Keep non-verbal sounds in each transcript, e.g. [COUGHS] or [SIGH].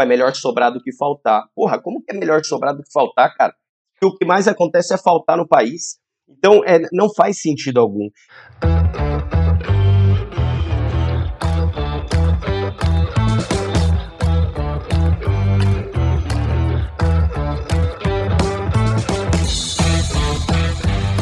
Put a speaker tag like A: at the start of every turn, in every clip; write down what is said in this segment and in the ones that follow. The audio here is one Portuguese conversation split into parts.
A: É melhor sobrar do que faltar. Porra, como que é melhor sobrar do que faltar, cara? Porque o que mais acontece é faltar no país. Então, é, não faz sentido algum.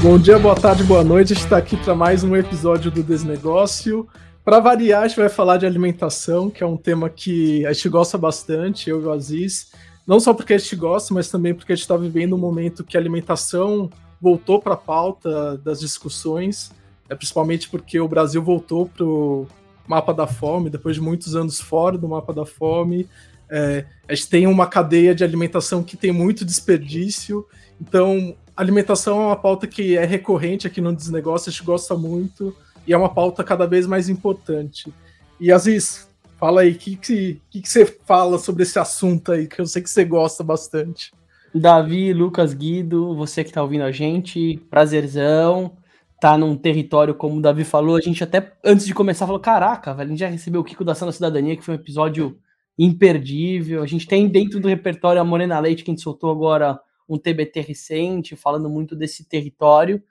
B: Bom dia, boa tarde, boa noite. Está aqui para mais um episódio do Desnegócio. Para variar, a gente vai falar de alimentação, que é um tema que a gente gosta bastante, eu e o Aziz. Não só porque a gente gosta, mas também porque a gente está vivendo um momento que a alimentação voltou para a pauta das discussões, é principalmente porque o Brasil voltou para o mapa da fome, depois de muitos anos fora do mapa da fome. É, a gente tem uma cadeia de alimentação que tem muito desperdício, então alimentação é uma pauta que é recorrente aqui no Desnegócio, a gente gosta muito e é uma pauta cada vez mais importante. E Aziz, fala aí, o que, que, que, que você fala sobre esse assunto aí, que eu sei que você gosta bastante.
C: Davi, Lucas, Guido, você que está ouvindo a gente, prazerzão. Tá num território, como o Davi falou, a gente até antes de começar falou: caraca, velho, a gente já recebeu o Kiko da Ação da Cidadania, que foi um episódio imperdível. A gente tem dentro do repertório a Morena Leite, que a gente soltou agora um TBT recente, falando muito desse território.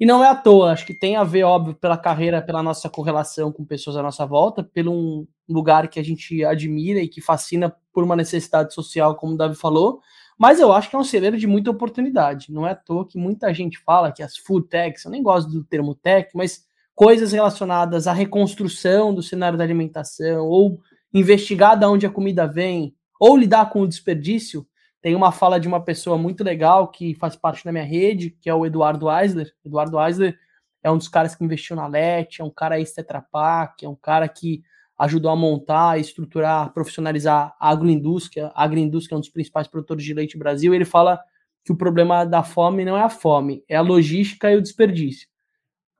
C: E não é à toa, acho que tem a ver, óbvio, pela carreira, pela nossa correlação com pessoas à nossa volta, pelo um lugar que a gente admira e que fascina por uma necessidade social, como o Davi falou, mas eu acho que é um celeiro de muita oportunidade. Não é à toa que muita gente fala que as food techs, eu nem gosto do termo tech, mas coisas relacionadas à reconstrução do cenário da alimentação, ou investigar de onde a comida vem, ou lidar com o desperdício, tem uma fala de uma pessoa muito legal que faz parte da minha rede, que é o Eduardo Eisler. Eduardo Eisler é um dos caras que investiu na LET, é um cara ex-Tetra Pak, é um cara que ajudou a montar, estruturar, profissionalizar a agroindústria. A agroindústria é um dos principais produtores de leite do Brasil. ele fala que o problema da fome não é a fome, é a logística e o desperdício.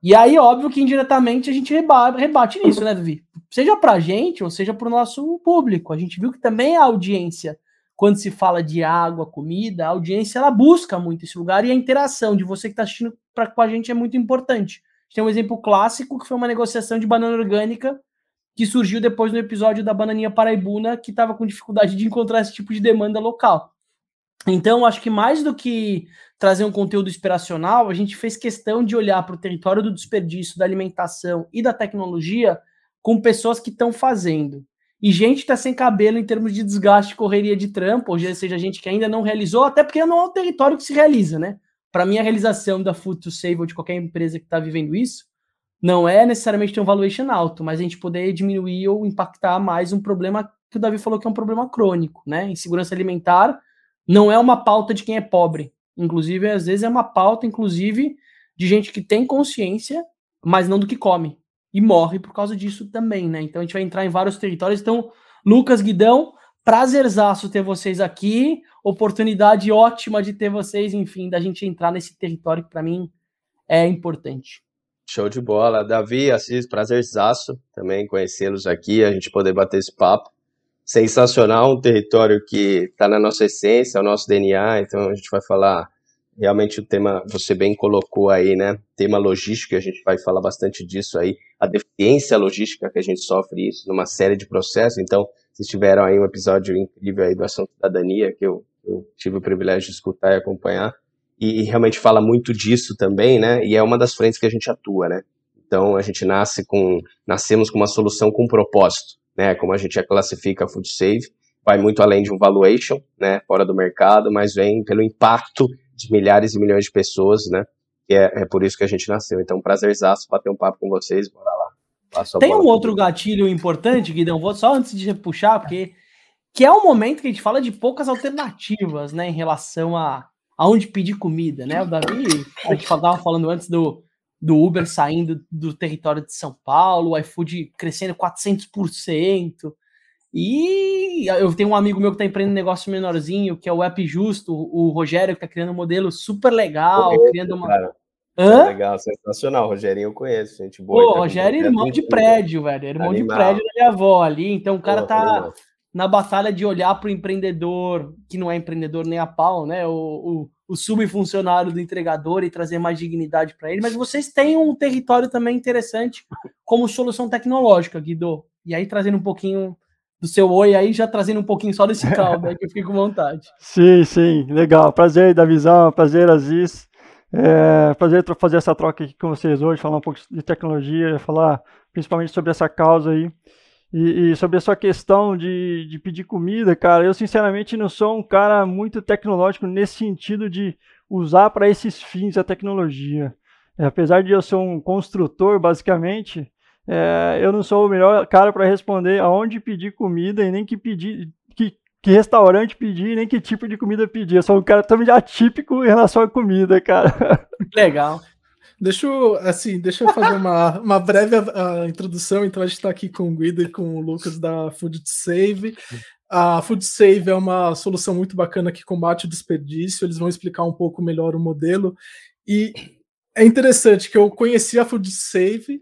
C: E aí, óbvio que indiretamente a gente rebate, rebate nisso, né, Davi? Seja para a gente ou seja para o nosso público. A gente viu que também a audiência quando se fala de água, comida, a audiência ela busca muito esse lugar e a interação de você que está assistindo pra, com a gente é muito importante. Tem um exemplo clássico que foi uma negociação de banana orgânica que surgiu depois no episódio da bananinha paraibuna que estava com dificuldade de encontrar esse tipo de demanda local. Então, acho que mais do que trazer um conteúdo inspiracional, a gente fez questão de olhar para o território do desperdício, da alimentação e da tecnologia com pessoas que estão fazendo. E gente está sem cabelo em termos de desgaste, correria de trampo, ou seja, gente que ainda não realizou, até porque não é um território que se realiza, né? Para mim, a realização da Food to Save ou de qualquer empresa que está vivendo isso não é necessariamente ter um valuation alto, mas a gente poder diminuir ou impactar mais um problema que o Davi falou que é um problema crônico, né? Insegurança alimentar não é uma pauta de quem é pobre. Inclusive, às vezes é uma pauta, inclusive, de gente que tem consciência, mas não do que come e morre por causa disso também, né? Então a gente vai entrar em vários territórios. Então, Lucas Guidão, prazerzaço ter vocês aqui, oportunidade ótima de ter vocês, enfim, da gente entrar nesse território que para mim é importante.
A: Show de bola. Davi, Assis, prazerzaço também conhecê-los aqui, a gente poder bater esse papo. Sensacional, um território que está na nossa essência, o nosso DNA, então a gente vai falar realmente o tema, você bem colocou aí, né? Tema logística, a gente vai falar bastante disso aí, a deficiência logística que a gente sofre isso numa série de processos. Então, vocês tiveram aí um episódio incrível aí do Ação Cidadania, que eu, eu tive o privilégio de escutar e acompanhar, e, e, realmente fala muito disso também, né? E é uma das frentes que a gente atua, né? Então, a gente nasce com, nascemos com uma solução com propósito, né? Como a gente já classifica a Food Save, vai muito além de um valuation, né? Fora do mercado, mas vem pelo impacto de milhares e milhões de pessoas, né? E é, é por isso que a gente nasceu. Então, prazerzaço bater um papo com vocês, bora lá.
C: Tem um outro gatilho importante, Guidão, vou só antes de puxar, porque que é o momento que a gente fala de poucas alternativas, né, em relação a aonde pedir comida, né? O Davi, a gente estava falando antes do, do Uber saindo do território de São Paulo, o iFood crescendo 400%. E eu tenho um amigo meu que está empreendendo um negócio menorzinho, que é o App Justo, o Rogério, que está criando um modelo super legal, conheço, criando uma. Cara.
A: Hã? Legal, sensacional. Rogerinho eu conheço, gente boa.
C: Pô, Rogério é irmão de prédio, velho. Irmão Animal. de prédio da minha avó ali. Então o cara Pô, tá animal. na batalha de olhar para o empreendedor, que não é empreendedor nem a pau, né? O, o, o subfuncionário do entregador e trazer mais dignidade para ele. Mas vocês têm um território também interessante como solução tecnológica, Guido. E aí trazendo um pouquinho do seu oi aí, já trazendo um pouquinho só desse [LAUGHS] caldo aí, que eu fiquei com vontade.
D: Sim, sim, legal. Prazer da visão, prazer, Aziz. É, prazer fazer essa troca aqui com vocês hoje, falar um pouco de tecnologia, falar principalmente sobre essa causa aí. E, e, sobre a sua questão de, de pedir comida, cara, eu sinceramente não sou um cara muito tecnológico nesse sentido de usar para esses fins a tecnologia. É, apesar de eu ser um construtor, basicamente, é, eu não sou o melhor cara para responder aonde pedir comida e nem que pedir, que, que restaurante pedir, nem que tipo de comida pedir. Eu sou um cara também atípico em relação à comida, cara. [LAUGHS]
C: Legal.
B: Deixa eu, assim, deixa eu fazer uma, uma breve uh, introdução. Então, a gente está aqui com o Guido e com o Lucas da Food Save. A Food Save é uma solução muito bacana que combate o desperdício. Eles vão explicar um pouco melhor o modelo. E é interessante que eu conheci a Food Save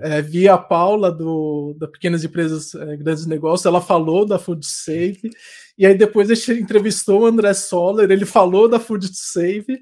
B: é, via a Paula do, da Pequenas Empresas é, Grandes Negócios. Ela falou da Food Save. E aí depois a gente entrevistou o André Soller. Ele falou da Food Save.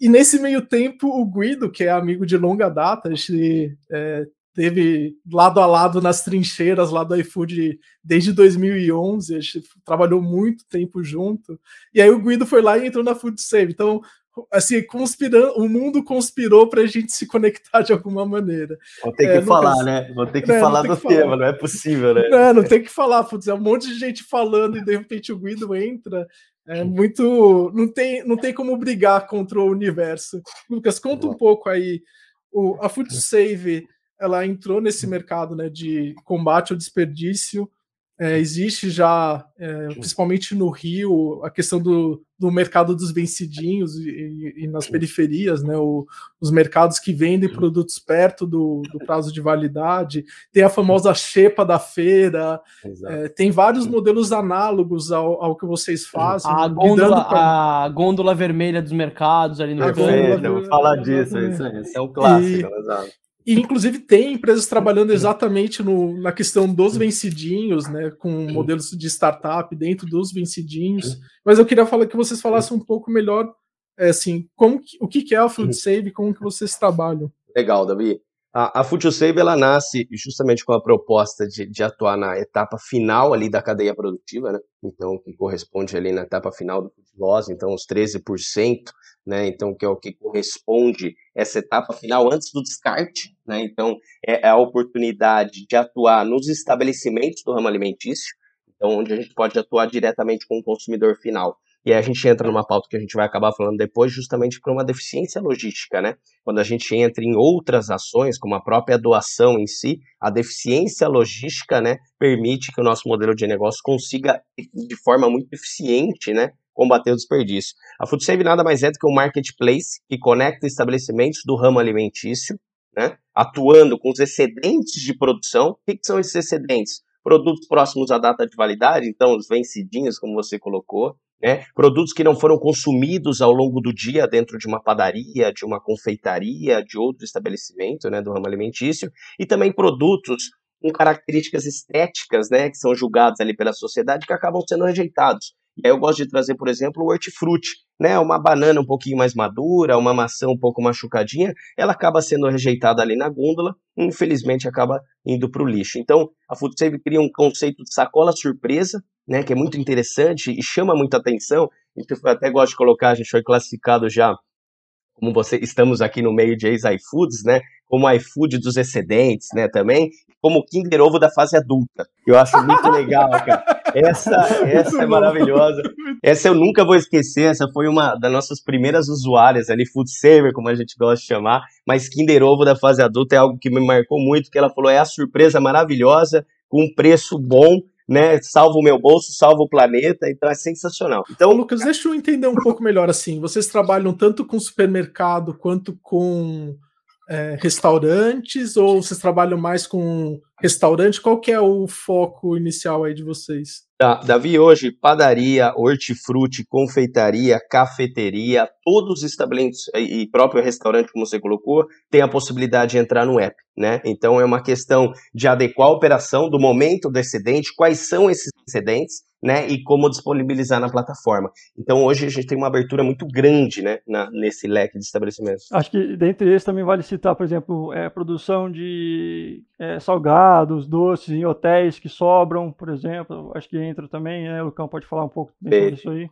B: E nesse meio tempo, o Guido, que é amigo de longa data, a gente é, teve lado a lado nas trincheiras lá do iFood desde 2011, a gente trabalhou muito tempo junto. E aí o Guido foi lá e entrou na Food Save. Então, assim, conspirando, o mundo conspirou para a gente se conectar de alguma maneira.
A: Vou ter que é, falar, né? Vou ter que é, falar do que tema, falar. não é possível, né?
B: Não, não tem que falar, putz, é um monte de gente falando e de repente o Guido entra. É muito. Não tem, não tem como brigar contra o universo. Lucas, conta um pouco aí. O, a Food Save ela entrou nesse mercado né, de combate ao desperdício é, existe já, é, principalmente no Rio, a questão do, do mercado dos vencidinhos e, e nas periferias, né, o, os mercados que vendem produtos perto do, do, [LAUGHS] prazo de validade, tem a famosa xepa da feira, é, tem vários modelos análogos ao, ao que vocês fazem.
C: A gôndola, a gôndola vermelha dos mercados ali no
A: canto. Vou falar disso, isso, isso é um clássico, e, exato.
B: E, inclusive, tem empresas trabalhando exatamente no, na questão dos vencidinhos, né, com modelos de startup dentro dos vencidinhos. Mas eu queria falar que vocês falassem um pouco melhor, é, assim, como que, o que é a Food Save, como que vocês trabalham.
A: Legal, Davi. A, a Food Save, ela nasce justamente com a proposta de, de atuar na etapa final ali da cadeia produtiva, né, então, que corresponde ali na etapa final do food loss, então os 13%, né? Então, que é o que corresponde essa etapa final antes do descarte, né? Então, é, é a oportunidade de atuar nos estabelecimentos do ramo alimentício, então, onde a gente pode atuar diretamente com o consumidor final. E aí a gente entra numa pauta que a gente vai acabar falando depois, justamente por uma deficiência logística, né? Quando a gente entra em outras ações, como a própria doação em si, a deficiência logística, né, permite que o nosso modelo de negócio consiga, de forma muito eficiente, né, combater o desperdício. A FoodSave nada mais é do que um marketplace que conecta estabelecimentos do ramo alimentício, né, atuando com os excedentes de produção. O que, são esses excedentes? Produtos próximos à data de validade, então os vencidinhos, como você colocou, né? Produtos que não foram consumidos ao longo do dia dentro de uma padaria, de uma confeitaria, de outro estabelecimento, né, do ramo alimentício, e também produtos com características estéticas, né, que são julgados ali pela sociedade que acabam sendo rejeitados. E aí eu gosto de trazer, por exemplo, o hortifruti, né? Uma banana um pouquinho mais madura, uma maçã um pouco machucadinha, ela acaba sendo rejeitada ali na gôndola e infelizmente acaba indo para o lixo. Então, a Food Save cria um conceito de sacola surpresa, né? Que é muito interessante e chama muita atenção. Eu até gosto de colocar, a gente foi classificado já como você estamos aqui no meio de ex-iFoods, né? Como iFood dos excedentes, né? Também, como Kinder Ovo da fase adulta. Eu acho muito legal, cara. [LAUGHS] Essa, essa é maravilhosa. Essa eu nunca vou esquecer. Essa foi uma das nossas primeiras usuárias ali, food saver, como a gente gosta de chamar. Mas Kinder Ovo da fase adulta é algo que me marcou muito, que ela falou é a surpresa maravilhosa, com um preço bom né? Salva o meu bolso, salva o planeta, então é sensacional. Então,
B: Lucas, deixa eu entender um pouco melhor assim. Vocês trabalham tanto com supermercado quanto com é, restaurantes ou vocês trabalham mais com restaurante? Qual que é o foco inicial aí de vocês?
A: Davi, hoje, padaria, hortifruti, confeitaria, cafeteria, todos os estabelecimentos e próprio restaurante, como você colocou, tem a possibilidade de entrar no app, né? Então é uma questão de adequar a operação do momento do excedente, quais são esses excedentes, né, e como disponibilizar na plataforma. Então hoje a gente tem uma abertura muito grande, né, na, nesse leque de estabelecimentos.
D: Acho que dentre esses também vale citar, por exemplo, é, produção de é, salgados, doces em hotéis que sobram, por exemplo. Acho que entra também, né, o Lucão pode falar um pouco sobre isso aí.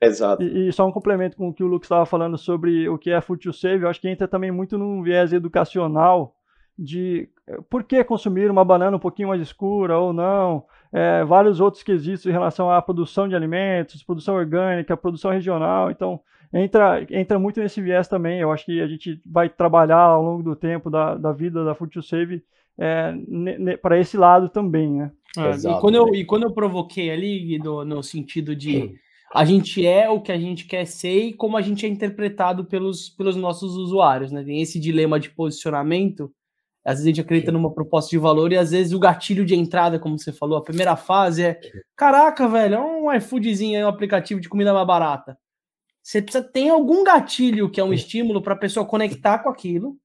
A: Exato.
D: E, e, só um complemento com o que o Lucas estava falando sobre o que é food to save, eu acho que entra também muito num viés educacional de eh, por que consumir uma banana um pouquinho mais escura ou não, é, vários outros quesitos em relação à produção de alimentos, produção orgânica, produção regional. Então, entra, entra muito nesse viés também. Eu acho que a gente vai trabalhar ao longo do tempo da, da vida da Food to Save é, para esse lado também, né?
C: É, Exato, e, quando eu, e quando eu provoquei ali, no, no sentido de a gente é o que a gente quer ser e como a gente é interpretado pelos, pelos nossos usuários, né? Tem esse dilema de posicionamento às vezes a gente acredita numa proposta de valor e às vezes o gatilho de entrada, como você falou, a primeira fase é: caraca, velho, é um iFoodzinho aí, um aplicativo de comida mais barata. Você precisa ter algum gatilho que é um estímulo para a pessoa conectar com aquilo.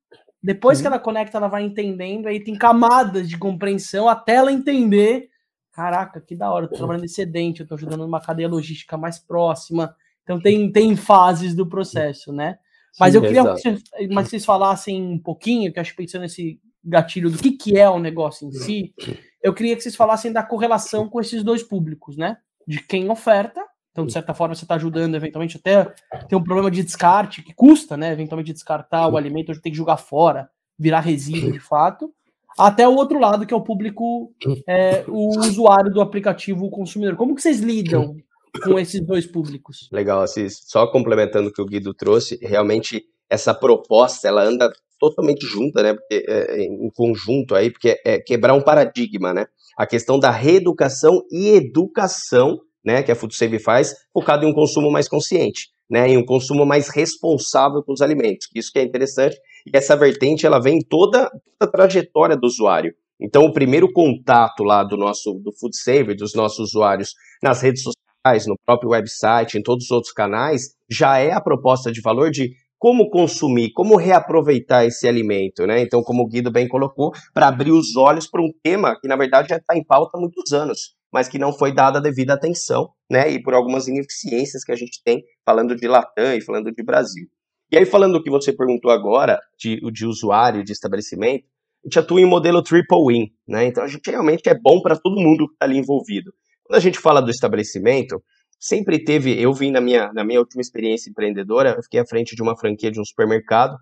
C: Depois que ela conecta, ela vai entendendo, aí tem camadas de compreensão até ela entender. Caraca, que da hora, eu tô trabalhando excedente, eu tô ajudando numa cadeia logística mais próxima. Então tem, tem fases do processo, né? Mas Sim, eu queria que vocês, mas vocês falassem um pouquinho, que acho que pensando nesse gatilho do que, que é o negócio em si, eu queria que vocês falassem da correlação com esses dois públicos, né? De quem oferta, então de certa forma você está ajudando eventualmente até tem um problema de descarte que custa, né? Eventualmente descartar o alimento, tem que jogar fora, virar resíduo de fato, até o outro lado que é o público, é, o usuário do aplicativo, o consumidor. Como que vocês lidam com esses dois públicos?
A: Legal, Assis. Só complementando o que o Guido trouxe, realmente essa proposta ela anda totalmente junta, né, porque, é, em conjunto aí, porque é quebrar um paradigma, né, a questão da reeducação e educação, né, que a Food Save faz, focado em um consumo mais consciente, né, em um consumo mais responsável com os alimentos, isso que é interessante, e essa vertente, ela vem em toda, toda a trajetória do usuário, então o primeiro contato lá do nosso, do Food Save, dos nossos usuários nas redes sociais, no próprio website, em todos os outros canais, já é a proposta de valor de como consumir, como reaproveitar esse alimento, né? Então, como o Guido bem colocou, para abrir os olhos para um tema que, na verdade, já está em pauta há muitos anos, mas que não foi dada a devida atenção, né? E por algumas ineficiências que a gente tem, falando de Latam e falando de Brasil. E aí, falando do que você perguntou agora, de, de usuário, de estabelecimento, a gente atua em modelo triple win, né? Então, a gente realmente é bom para todo mundo que está ali envolvido. Quando a gente fala do estabelecimento, sempre teve, eu vim na minha, na minha última experiência empreendedora, eu fiquei à frente de uma franquia de um supermercado,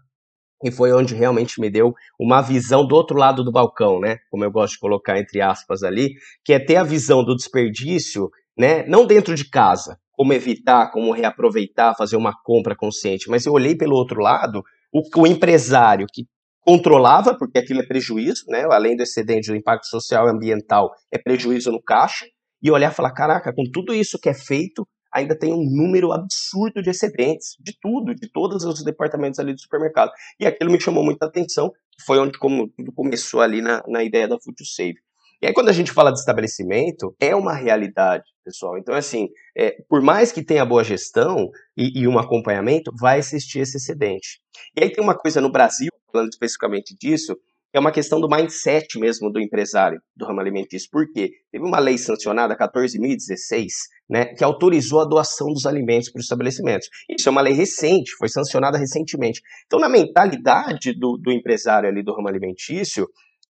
A: e foi onde realmente me deu uma visão do outro lado do balcão, né? Como eu gosto de colocar entre aspas ali, que é ter a visão do desperdício, né? Não dentro de casa, como evitar, como reaproveitar, fazer uma compra consciente, mas eu olhei pelo outro lado, o, o empresário que controlava, porque aquilo é prejuízo, né? Além do excedente do impacto social e ambiental, é prejuízo no caixa, e olhar e falar: caraca, com tudo isso que é feito, ainda tem um número absurdo de excedentes, de tudo, de todos os departamentos ali do supermercado. E aquilo me chamou muita atenção, foi onde como, tudo começou ali na, na ideia da Food Save. E aí, quando a gente fala de estabelecimento, é uma realidade, pessoal. Então, assim, é, por mais que tenha boa gestão e, e um acompanhamento, vai existir esse excedente. E aí tem uma coisa no Brasil, falando especificamente disso, é uma questão do mindset mesmo do empresário do ramo alimentício. Por quê? Teve uma lei sancionada, 14.016, né, que autorizou a doação dos alimentos para os estabelecimentos. Isso é uma lei recente, foi sancionada recentemente. Então, na mentalidade do, do empresário ali do ramo alimentício,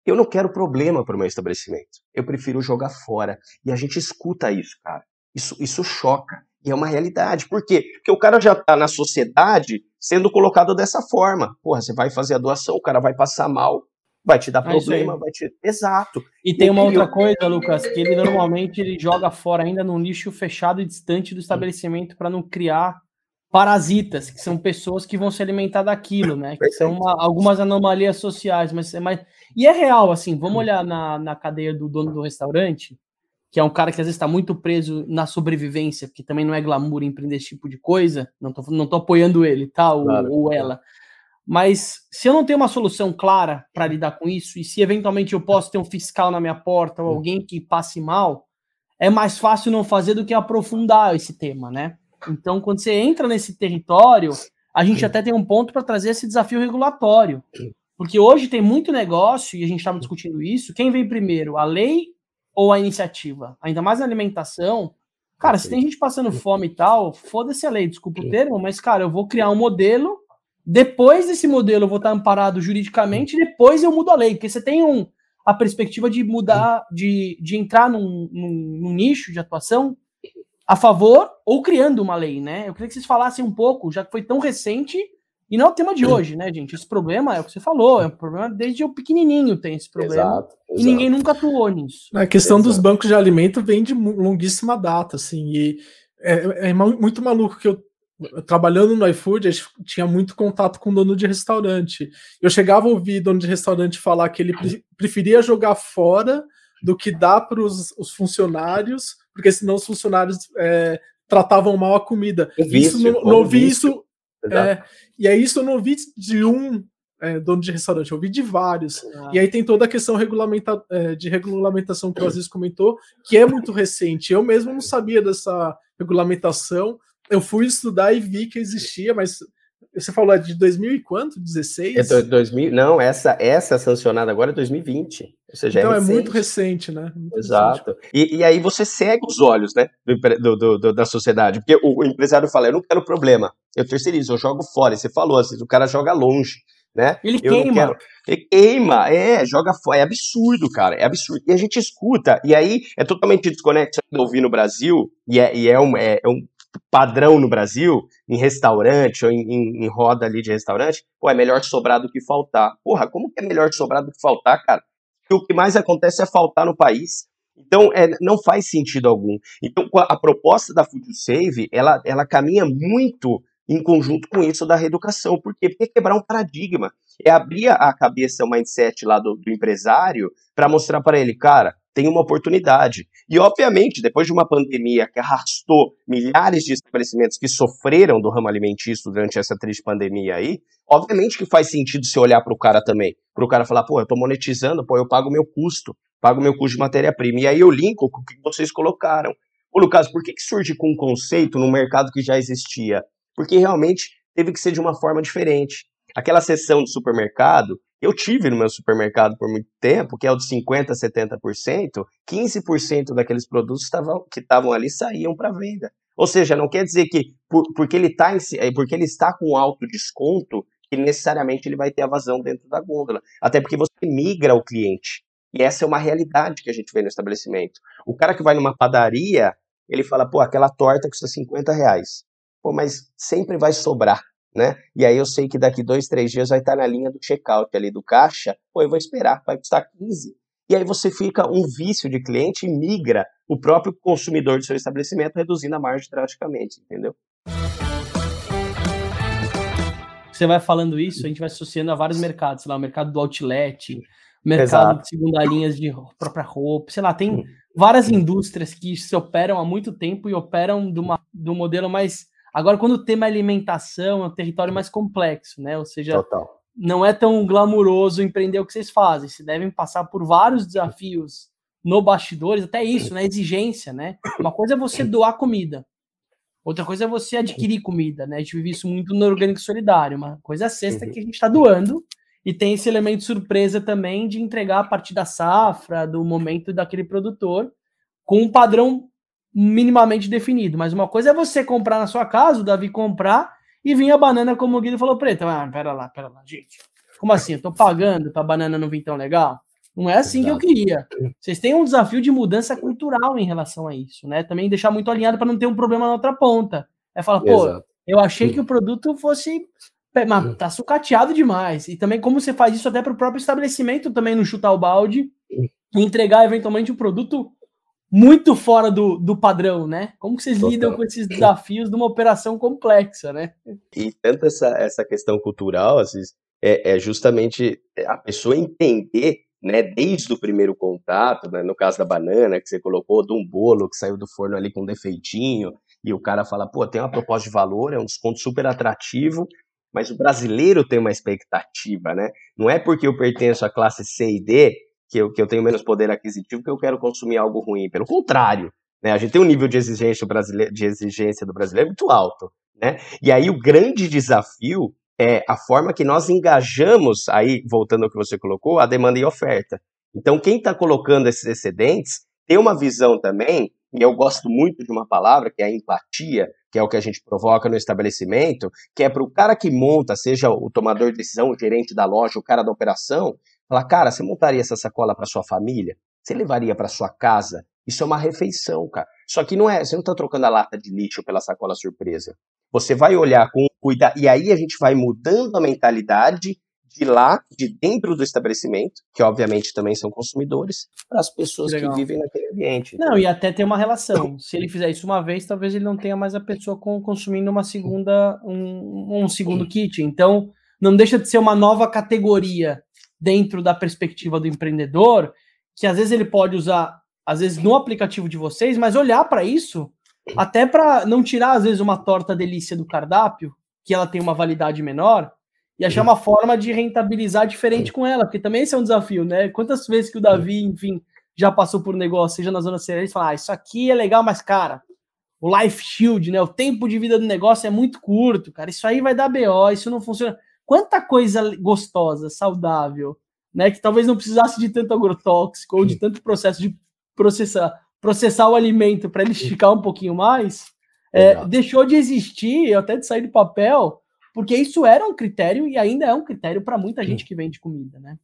A: eu não quero problema para o meu estabelecimento. Eu prefiro jogar fora. E a gente escuta isso, cara. Isso, isso choca. E é uma realidade. Por quê? Porque o cara já está na sociedade sendo colocado dessa forma. Porra, você vai fazer a doação, o cara vai passar mal vai te dar é problema, vai te. Exato.
C: E tem uma outra coisa, Lucas, que ele normalmente ele joga fora ainda num lixo fechado e distante do estabelecimento para não criar parasitas, que são pessoas que vão se alimentar daquilo, né? Que são uma, algumas anomalias sociais, mas, mas. E é real, assim, vamos olhar na, na cadeia do dono do restaurante, que é um cara que às vezes está muito preso na sobrevivência, porque também não é glamour empreender esse tipo de coisa. Não tô, não tô apoiando ele, tá? Ou, claro. ou ela. Mas se eu não tenho uma solução clara para lidar com isso, e se eventualmente eu posso ter um fiscal na minha porta ou alguém que passe mal, é mais fácil não fazer do que aprofundar esse tema, né? Então, quando você entra nesse território, a gente até tem um ponto para trazer esse desafio regulatório. Porque hoje tem muito negócio, e a gente estava discutindo isso, quem vem primeiro, a lei ou a iniciativa? Ainda mais na alimentação, Cara, se tem gente passando fome e tal, foda-se a lei, desculpa o termo, mas, cara, eu vou criar um modelo, depois desse modelo eu vou estar amparado juridicamente, depois eu mudo a lei, porque você tem um, a perspectiva de mudar, de, de entrar num, num, num nicho de atuação a favor ou criando uma lei, né? Eu queria que vocês falassem um pouco, já que foi tão recente, e não é o tema de hoje, né, gente? Esse problema é o que você falou, é um problema desde o pequenininho tem esse problema. Exato, exato. E ninguém nunca atuou nisso.
B: A questão exato. dos bancos de alimento vem de longuíssima data, assim, e é, é muito maluco que eu trabalhando no iFood, a gente tinha muito contato com dono de restaurante. Eu chegava a ouvir dono de restaurante falar que ele preferia jogar fora do que dar para os funcionários, porque senão os funcionários é, tratavam mal a comida. isso não, não ouvi isso. É, e é isso eu não ouvi de um é, dono de restaurante, eu ouvi de vários. Ah. E aí tem toda a questão regulamenta, é, de regulamentação que o Aziz comentou, que é muito recente. Eu mesmo não sabia dessa regulamentação. Eu fui estudar e vi que existia, mas você falou é de 2000 e quanto? 16?
A: É 2000, não, essa essa sancionada agora é 2020. Ou seja,
B: é então é, é muito recente, né? Muito
A: Exato. Recente. E, e, aí você segue os olhos, né, do, do, do, da sociedade. Porque o, o, empresário fala, eu não quero problema, eu terceirizo, eu jogo fora. E você falou, assim, o cara joga longe. Né?
C: Ele eu queima.
A: Ele queima, é, joga fora. É absurdo, cara. É absurdo. E a gente escuta, e aí é totalmente desconexo de ouvir no Brasil, e é, e é, um, é, é um padrão no Brasil, em restaurante ou em, em, em, roda ali de restaurante, pô, é melhor sobrar do que faltar. Porra, como que é melhor sobrar do que faltar, cara? Porque o que mais acontece é faltar no país. Então, é, não faz sentido algum. Então, a proposta da Food Save, ela, ela caminha muito em conjunto com isso da reeducação. Por quê? Porque é quebrar um paradigma. É abrir a cabeça, o mindset lá do, do empresário para mostrar para ele, cara, tem uma oportunidade. E, obviamente, depois de uma pandemia que arrastou milhares de estabelecimentos que sofreram do ramo alimentício durante essa triste pandemia aí, obviamente que faz sentido você olhar para o cara também. Para o cara falar, pô, eu estou monetizando, pô, eu pago o meu custo, pago o meu custo de matéria-prima. E aí eu linko com o que vocês colocaram. Ô, Lucas, por que, que surge com um conceito no mercado que já existia? Porque realmente teve que ser de uma forma diferente. Aquela sessão de supermercado, eu tive no meu supermercado por muito tempo, que é o de 50%, 70%, 15% daqueles produtos tavam, que estavam ali saíam para venda. Ou seja, não quer dizer que por, porque, ele tá em, é, porque ele está com alto desconto, que necessariamente ele vai ter a vazão dentro da gôndola. Até porque você migra o cliente. E essa é uma realidade que a gente vê no estabelecimento. O cara que vai numa padaria, ele fala, pô, aquela torta custa 50 reais. Pô, mas sempre vai sobrar né? E aí eu sei que daqui dois, três dias vai estar na linha do checkout ali do caixa, pô, eu vou esperar, vai custar 15. E aí você fica um vício de cliente e migra o próprio consumidor do seu estabelecimento, reduzindo a margem drasticamente, entendeu?
C: Você vai falando isso, a gente vai associando a vários mercados, sei lá, o mercado do outlet, mercado Exato. de segunda linhas de própria roupa, sei lá, tem várias indústrias que se operam há muito tempo e operam de, uma, de um modelo mais Agora, quando o tema é alimentação, é um território mais complexo, né? Ou seja, Total. não é tão glamuroso empreender o que vocês fazem. Vocês devem passar por vários desafios no bastidores, até isso, né? Exigência, né? Uma coisa é você doar comida. Outra coisa é você adquirir comida, né? A gente vive isso muito no Orgânico Solidário. Uma coisa é a cesta uhum. que a gente está doando e tem esse elemento surpresa também de entregar a partir da safra, do momento daquele produtor, com um padrão minimamente definido. Mas uma coisa é você comprar na sua casa, o Davi comprar e vir a banana como o Guido falou preta. Ah, pera lá, pera lá, gente. Como assim? Eu tô pagando pra banana não vir tão legal? Não é assim Exato. que eu queria. Vocês têm um desafio de mudança cultural em relação a isso, né? Também deixar muito alinhado para não ter um problema na outra ponta. É falar, pô, Exato. eu achei que o produto fosse mas tá sucateado demais. E também como você faz isso até para o próprio estabelecimento também não chutar o balde e entregar eventualmente um produto muito fora do, do padrão, né? Como vocês Total. lidam com esses desafios de uma operação complexa, né?
A: E tanto essa, essa questão cultural, assim, é, é justamente a pessoa entender, né, desde o primeiro contato, né, no caso da banana que você colocou, de um bolo que saiu do forno ali com um defeitinho, e o cara fala, pô, tem uma proposta de valor, é um desconto super atrativo, mas o brasileiro tem uma expectativa, né? Não é porque eu pertenço à classe C e D que eu, que eu tenho menos poder aquisitivo que eu quero consumir algo ruim. Pelo contrário, né? A gente tem um nível de exigência, brasileiro, de exigência do brasileiro muito alto, né? E aí o grande desafio é a forma que nós engajamos, aí voltando ao que você colocou, a demanda e oferta. Então quem está colocando esses excedentes tem uma visão também e eu gosto muito de uma palavra que é a empatia, que é o que a gente provoca no estabelecimento, que é para o cara que monta, seja o tomador de decisão, o gerente da loja, o cara da operação, falar, cara, você montaria essa sacola para sua família? Você levaria para sua casa? Isso é uma refeição, cara. Só que não é, você não está trocando a lata de lixo pela sacola surpresa. Você vai olhar com cuidado, e aí a gente vai mudando a mentalidade de lá, de dentro do estabelecimento, que obviamente também são consumidores, para as pessoas Legal. que vivem naquele ambiente.
C: Não, e até ter uma relação. [COUGHS] Se ele fizer isso uma vez, talvez ele não tenha mais a pessoa consumindo uma segunda, um, um segundo kit. Então, não deixa de ser uma nova categoria dentro da perspectiva do empreendedor, que às vezes ele pode usar, às vezes no aplicativo de vocês, mas olhar para isso até para não tirar às vezes uma torta delícia do cardápio, que ela tem uma validade menor, e achar uma forma de rentabilizar diferente com ela, porque também esse é um desafio, né? Quantas vezes que o Davi, enfim, já passou por um negócio, seja na zona cereal, e fala, ah, isso aqui é legal, mas cara, o life shield, né? O tempo de vida do negócio é muito curto, cara. Isso aí vai dar BO, isso não funciona. Quanta coisa gostosa, saudável, né? Que talvez não precisasse de tanto agrotóxico ou de tanto processo de processar, processar o alimento para ele esticar um pouquinho mais, é, deixou de existir, até de sair do papel, porque isso era um critério e ainda é um critério para muita gente que vende comida, né?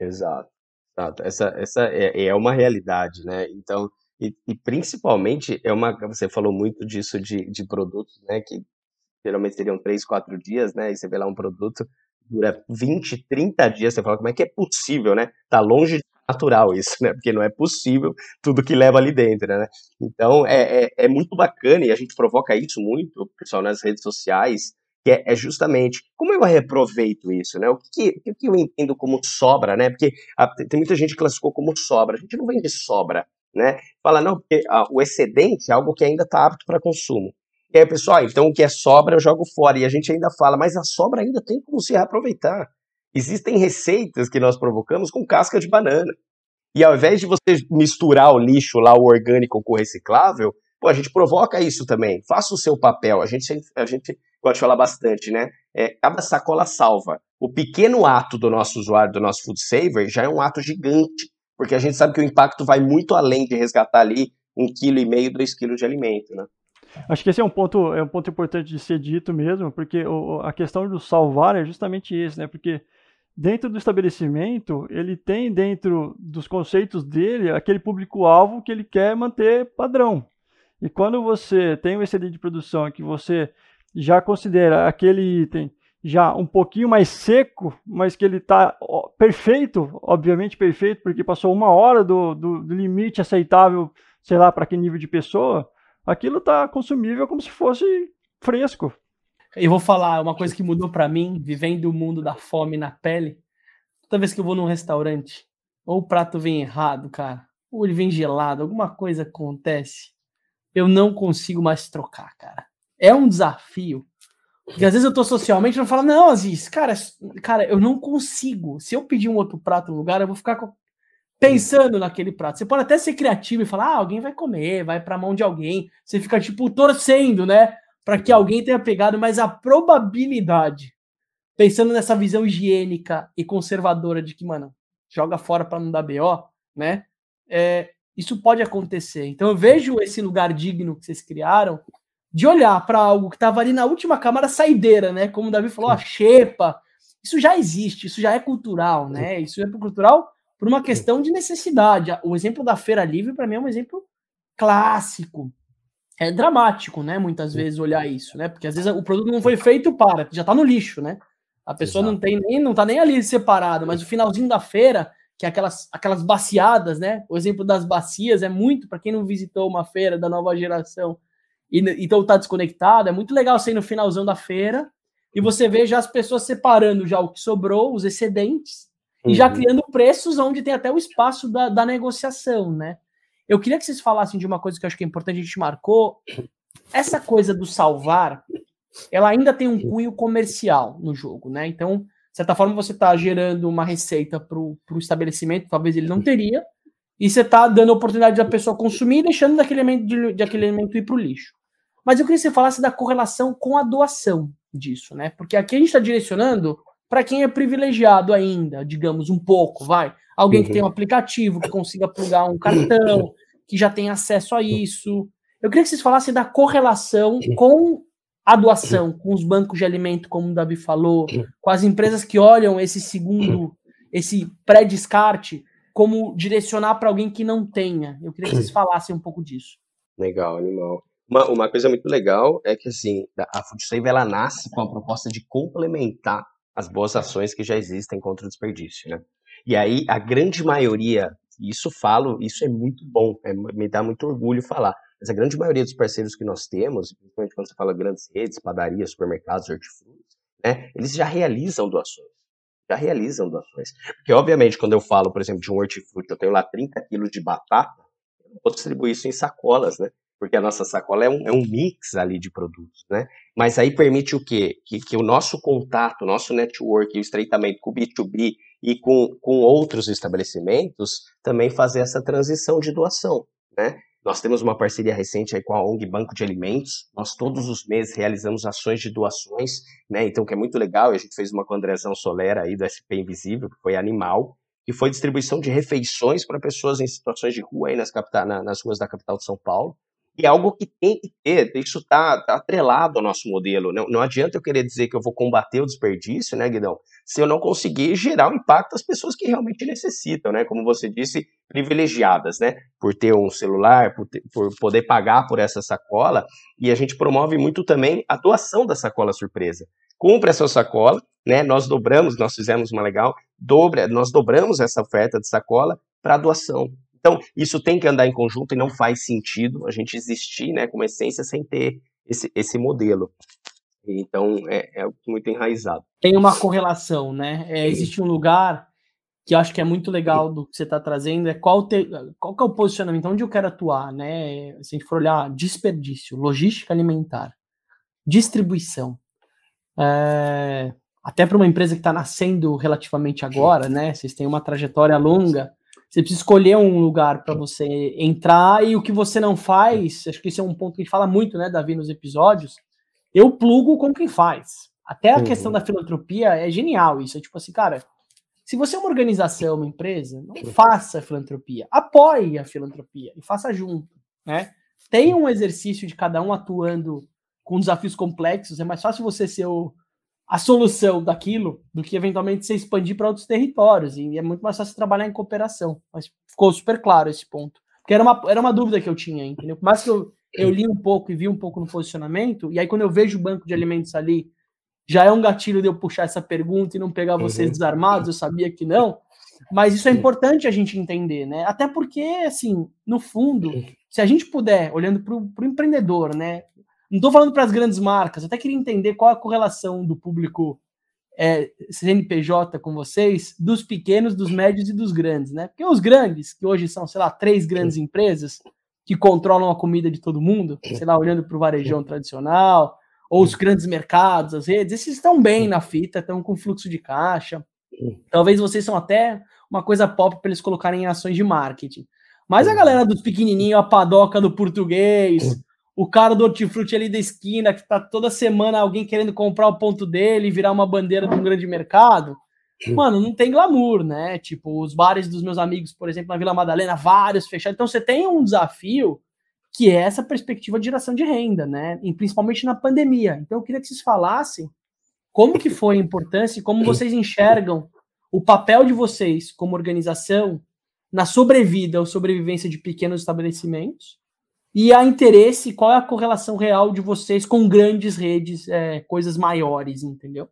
A: Exato. Exato. Essa, essa é, é uma realidade, né? Então, e, e, principalmente é uma. Você falou muito disso de, de produtos, né? Que geralmente seriam três, quatro dias, né? E você vê lá um produto, dura 20, 30 dias, você fala, como é que é possível, né? Tá longe de natural isso, né? Porque não é possível tudo que leva ali dentro, né? Então é, é, é muito bacana e a gente provoca isso muito, pessoal, nas redes sociais, que é, é, justamente como eu reaproveito isso, né? O que, o que eu entendo como sobra, né? Porque a, tem muita gente que classificou como sobra. A gente não vende sobra, né? Fala, não, porque a, o excedente é algo que ainda está apto para consumo. E aí, pessoal, ah, então o que é sobra eu jogo fora. E a gente ainda fala, mas a sobra ainda tem como se reaproveitar. Existem receitas que nós provocamos com casca de banana. E ao invés de você misturar o lixo lá, o orgânico com o reciclável, pô, a gente provoca isso também. Faça o seu papel. A gente, a gente gosta de falar bastante, né? É, cada sacola salva. O pequeno ato do nosso usuário, do nosso food saver, já é um ato gigante, porque a gente sabe que o impacto vai muito além de resgatar ali um quilo e meio, dois quilos de alimento, né?
D: Acho que esse é um ponto, é um ponto importante de ser dito mesmo, porque o, a questão do salvar é justamente isso, né? Porque dentro do estabelecimento, ele tem dentro dos conceitos dele aquele público-alvo que ele quer manter padrão. E quando você tem um excedente de produção que você já considera aquele item já um pouquinho mais seco, mas que ele está perfeito, obviamente perfeito, porque passou uma hora do, do, do limite aceitável, sei lá, para que nível de pessoa, aquilo está consumível como se fosse fresco.
C: Eu vou falar uma coisa que mudou para mim, vivendo o mundo da fome na pele. Toda vez que eu vou num restaurante, ou o prato vem errado, cara, ou ele vem gelado, alguma coisa acontece, eu não consigo mais trocar, cara é um desafio. Porque às vezes eu tô socialmente e não falo, não, Aziz, cara, cara, eu não consigo. Se eu pedir um outro prato no lugar, eu vou ficar pensando naquele prato. Você pode até ser criativo e falar, ah, alguém vai comer, vai pra mão de alguém. Você fica, tipo, torcendo, né? Para que alguém tenha pegado, mas a probabilidade, pensando nessa visão higiênica e conservadora de que, mano, joga fora para não dar BO, né? É, isso pode acontecer. Então eu vejo esse lugar digno que vocês criaram de olhar para algo que estava ali na última camada saideira, né? Como o Davi falou, a xepa. Isso já existe, isso já é cultural, né? Isso é cultural por uma questão de necessidade. O exemplo da Feira Livre, para mim, é um exemplo clássico. É dramático, né? Muitas vezes olhar isso, né? Porque às vezes o produto não foi feito para, já está no lixo, né? A pessoa Exato. não tem nem, não tá nem ali separado, mas o finalzinho da feira, que é aquelas, aquelas baciadas, né? O exemplo das bacias é muito para quem não visitou uma feira da nova geração e, então tá desconectado. É muito legal você ir no finalzão da feira e você vê já as pessoas separando já o que sobrou, os excedentes, uhum. e já uhum. criando preços onde tem até o espaço da, da negociação, né? Eu queria que vocês falassem de uma coisa que eu acho que é importante, a gente marcou. Essa coisa do salvar, ela ainda tem um cunho comercial no jogo, né? Então, de certa forma, você está gerando uma receita para o estabelecimento, talvez ele não teria, e você está dando a oportunidade da pessoa consumir e deixando daquele elemento, de, de aquele elemento ir para o lixo. Mas eu queria que você falasse da correlação com a doação disso, né? Porque aqui a gente está direcionando para quem é privilegiado ainda, digamos, um pouco, vai. Alguém que tem um uhum. aplicativo, que consiga plugar um cartão, [COUGHS] que já tem acesso a isso. Eu queria que vocês falassem da correlação com a doação, com os bancos de alimento, como o Davi falou, com as empresas que olham esse segundo, esse pré-descarte, como direcionar para alguém que não tenha. Eu queria que vocês falassem um pouco disso.
A: Legal, animal. Uma, uma coisa muito legal é que assim, a Food Save ela nasce com a proposta de complementar as boas ações que já existem contra o desperdício, né? E aí a grande maioria, isso falo, isso é muito bom, é, me dá muito orgulho falar. Mas a grande maioria dos parceiros que nós temos, principalmente quando você fala grandes redes, padarias, supermercados, hortifrutis, né, eles já realizam doações. Já realizam doações. Porque, obviamente, quando eu falo, por exemplo, de um hortifruti, eu tenho lá 30 quilos de batata, eu vou distribuir isso em sacolas, né? Porque a nossa sacola é um, é um mix ali de produtos, né? Mas aí permite o quê? Que, que o nosso contato, o nosso network, o estreitamento com o B2B e com, com outros estabelecimentos também fazer essa transição de doação, né? Nós temos uma parceria recente aí com a ONG Banco de Alimentos. Nós todos os meses realizamos ações de doações, né? Então, que é muito legal. A gente fez uma com o Andrezão Solera aí do SP Invisível, que foi animal, que foi distribuição de refeições para pessoas em situações de rua aí nas, nas ruas da capital de São Paulo e é algo que tem que ter, isso está tá atrelado ao nosso modelo. Não, não adianta eu querer dizer que eu vou combater o desperdício, né, Guidão, se eu não conseguir gerar um impacto às pessoas que realmente necessitam, né, como você disse, privilegiadas, né, por ter um celular, por, ter, por poder pagar por essa sacola, e a gente promove muito também a doação da sacola surpresa. Compre essa sacola, né, nós dobramos, nós fizemos uma legal, dobra, nós dobramos essa oferta de sacola para doação. Então, isso tem que andar em conjunto e não faz sentido a gente existir né, como essência sem ter esse, esse modelo. Então, é, é muito enraizado.
C: Tem uma correlação, né? É, existe um lugar que eu acho que é muito legal do que você está trazendo, é qual, te, qual que é o posicionamento, onde eu quero atuar, né? Se a gente for olhar desperdício, logística alimentar, distribuição, é, até para uma empresa que está nascendo relativamente agora, né? Vocês têm uma trajetória longa, você precisa escolher um lugar para você entrar e o que você não faz, acho que esse é um ponto que a gente fala muito, né, Davi, nos episódios. Eu plugo com quem faz. Até a uhum. questão da filantropia é genial isso. É tipo assim, cara, se você é uma organização, uma empresa, não faça filantropia. Apoie a filantropia e faça junto, né? Tem um exercício de cada um atuando com desafios complexos. É mais fácil você ser o, a solução daquilo do que eventualmente se expandir para outros territórios. E é muito mais fácil trabalhar em cooperação. Mas ficou super claro esse ponto. Porque era uma, era uma dúvida que eu tinha, entendeu? Por mais que eu, eu li um pouco e vi um pouco no posicionamento, e aí quando eu vejo o banco de alimentos ali, já é um gatilho de eu puxar essa pergunta e não pegar vocês uhum. desarmados, eu sabia que não. Mas isso é importante a gente entender, né? Até porque, assim, no fundo, se a gente puder, olhando para o empreendedor, né? Não estou falando para as grandes marcas, até queria entender qual a correlação do público é, CNPJ com vocês, dos pequenos, dos médios e dos grandes, né? Porque os grandes, que hoje são, sei lá, três grandes empresas que controlam a comida de todo mundo, sei lá, olhando para o varejão tradicional, ou os grandes mercados, as redes, esses estão bem na fita, estão com fluxo de caixa. Talvez vocês são até uma coisa pop para eles colocarem em ações de marketing. Mas a galera dos pequenininhos, a padoca do português, o cara do hortifruti ali da esquina, que tá toda semana alguém querendo comprar o ponto dele e virar uma bandeira de um grande mercado. Mano, não tem glamour, né? Tipo, os bares dos meus amigos, por exemplo, na Vila Madalena, vários fechados. Então você tem um desafio que é essa perspectiva de geração de renda, né? E principalmente na pandemia. Então eu queria que vocês falassem como que foi a importância e como vocês enxergam o papel de vocês como organização na sobrevida ou sobrevivência de pequenos estabelecimentos e há interesse, qual é a correlação real de vocês com grandes redes, é, coisas maiores, entendeu?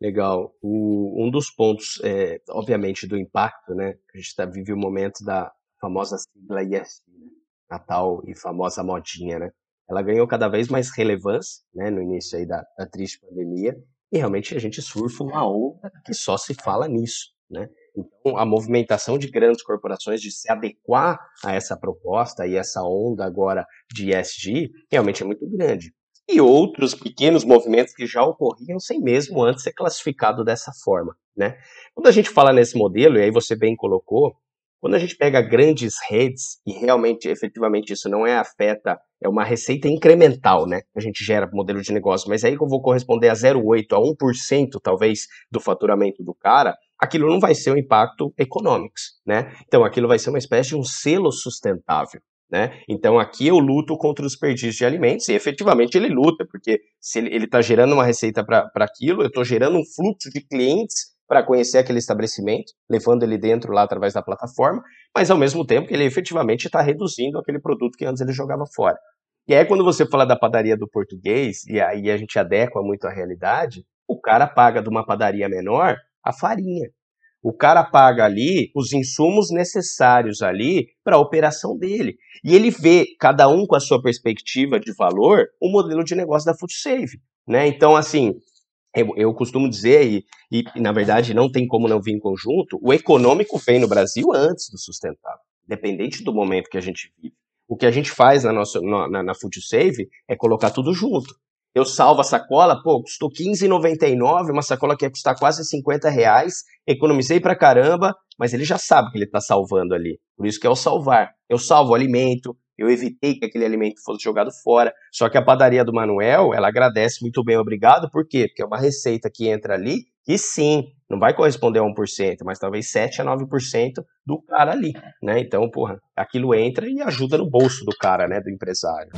A: Legal. O, um dos pontos, é, obviamente, do impacto, né? A gente tá, vive o momento da famosa sigla ISD, né, a tal e famosa modinha, né? Ela ganhou cada vez mais relevância, né? No início aí da, da triste pandemia, e realmente a gente surfa uma onda que só se fala nisso, né? Então, a movimentação de grandes corporações de se adequar a essa proposta e essa onda agora de ESG realmente é muito grande. E outros pequenos movimentos que já ocorriam sem mesmo antes ser classificado dessa forma. Né? Quando a gente fala nesse modelo, e aí você bem colocou, quando a gente pega grandes redes, e realmente, efetivamente, isso não é afeta, é uma receita incremental, né? A gente gera modelo de negócio, mas aí eu vou corresponder a 0,8% a 1%, talvez, do faturamento do cara, aquilo não vai ser um impacto econômico, né? Então aquilo vai ser uma espécie de um selo sustentável, Né? Então aqui eu luto contra os desperdício de alimentos e efetivamente ele luta, porque se ele está gerando uma receita para aquilo, eu estou gerando um fluxo de clientes para conhecer aquele estabelecimento, levando ele dentro lá através da plataforma, mas ao mesmo tempo ele efetivamente está reduzindo aquele produto que antes ele jogava fora. E aí quando você fala da padaria do português, e aí a gente adequa muito à realidade, o cara paga de uma padaria menor a farinha. O cara paga ali os insumos necessários ali para a operação dele. E ele vê, cada um com a sua perspectiva de valor, o modelo de negócio da FoodSave. Né? Então, assim, eu, eu costumo dizer, e, e, na verdade não tem como não vir em conjunto, o econômico vem no Brasil antes do sustentável, independente do momento que a gente vive. O que a gente faz na, nossa, na, na FoodSave é colocar tudo junto eu salvo a sacola, pô, custou R$15,99, uma sacola que ia custar quase 50 reais, economizei pra caramba, mas ele já sabe que ele está salvando ali. Por isso que é o salvar. Eu salvo o alimento, eu evitei que aquele alimento fosse jogado fora. Só que a padaria do Manuel, ela agradece muito bem, obrigado. Por quê? Porque é uma receita que entra ali que sim, não vai corresponder a 1%, mas talvez 7 a 9% do cara ali, né? Então, porra, aquilo entra e ajuda no bolso do cara, né, do empresário.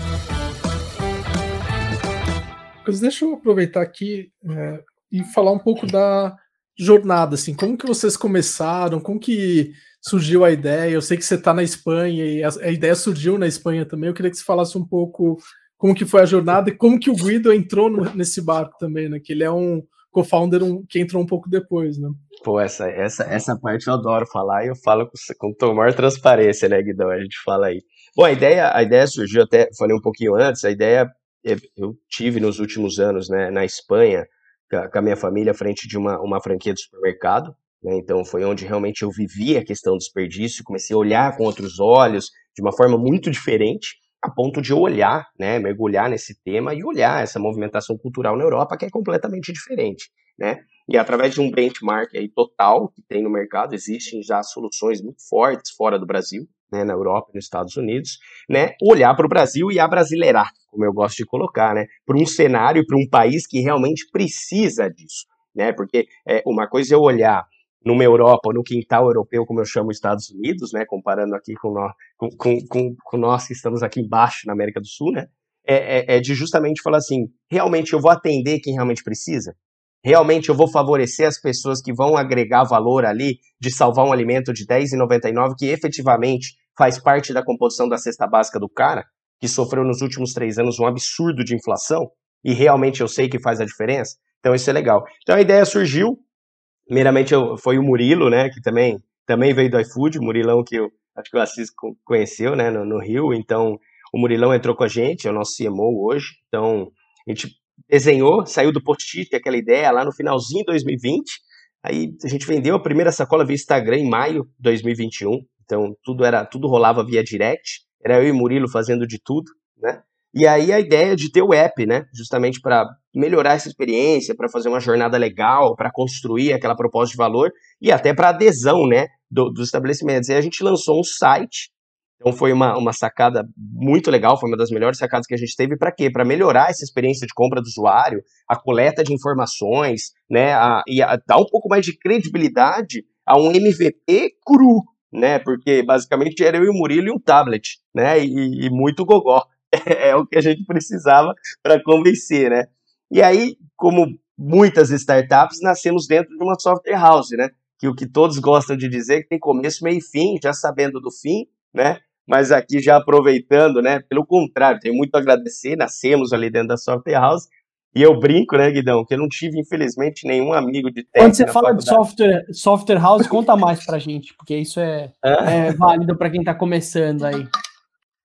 B: Lucas, deixa eu aproveitar aqui é, e falar um pouco da jornada, assim, como que vocês começaram, como que surgiu a ideia? Eu sei que você está na Espanha e a, a, ideia surgiu na Espanha também. Eu queria que você falasse um pouco como que foi a jornada e como que o Guido entrou no, nesse barco também, né? Que ele é um co-founder um, que entrou um pouco depois, né?
A: Pô, essa, essa, essa parte eu adoro falar e eu falo com, com maior transparência, né, Guidão? A gente fala aí. Bom, a ideia, a ideia surgiu até, falei um pouquinho antes, a ideia eu tive nos últimos anos né, na Espanha com a minha família à frente de uma, uma franquia de supermercado. Né, então foi onde realmente eu vivi a questão do desperdício, comecei a olhar com outros olhos, de uma forma muito diferente, a ponto de olhar, né, mergulhar nesse tema e olhar essa movimentação cultural na Europa que é completamente diferente. Né? E através de um benchmark aí total que tem no mercado, existem já soluções muito fortes fora do Brasil, né, na Europa e nos Estados Unidos, né, olhar para o Brasil e abrasileirar, como eu gosto de colocar, né, para um cenário, para um país que realmente precisa disso, né, porque é, uma coisa é olhar numa Europa, no quintal europeu, como eu chamo os Estados Unidos, né, comparando aqui com nós, com, com, com nós que estamos aqui embaixo na América do Sul, né, é, é, é de justamente falar assim, realmente eu vou atender quem realmente precisa, realmente eu vou favorecer as pessoas que vão agregar valor ali de salvar um alimento de R$10,99 que efetivamente faz parte da composição da cesta básica do cara, que sofreu nos últimos três anos um absurdo de inflação, e realmente eu sei que faz a diferença. Então isso é legal. Então a ideia surgiu, primeiramente foi o Murilo, né, que também, também veio do iFood, Murilão que eu acho que o Assis conheceu, né, no, no Rio, então o Murilão entrou com a gente, é o nosso CMO hoje, então a gente desenhou, saiu do post-it aquela ideia lá no finalzinho de 2020. Aí a gente vendeu a primeira sacola via Instagram em maio de 2021. Então tudo era, tudo rolava via direct. Era eu e Murilo fazendo de tudo, né? E aí a ideia de ter o app, né? Justamente para melhorar essa experiência, para fazer uma jornada legal, para construir aquela proposta de valor e até para adesão, né? Do, dos estabelecimentos. E a gente lançou um site então foi uma, uma sacada muito legal, foi uma das melhores sacadas que a gente teve para quê? Para melhorar essa experiência de compra do usuário, a coleta de informações, né, a, e a, dar um pouco mais de credibilidade a um MVP cru, né? Porque basicamente era eu e o Murilo e um tablet, né? E, e muito gogó. [LAUGHS] É o que a gente precisava para convencer, né? E aí, como muitas startups, nascemos dentro de uma software house, né? Que o que todos gostam de dizer é que tem começo, meio e fim, já sabendo do fim, né? Mas aqui já aproveitando, né? Pelo contrário, tenho muito a agradecer. Nascemos ali dentro da Software House. E eu brinco, né, Guidão, que eu não tive, infelizmente, nenhum amigo de
C: tech. Quando você fala faculdade. de software, software house, conta mais pra gente, porque isso é, é válido para quem tá começando aí.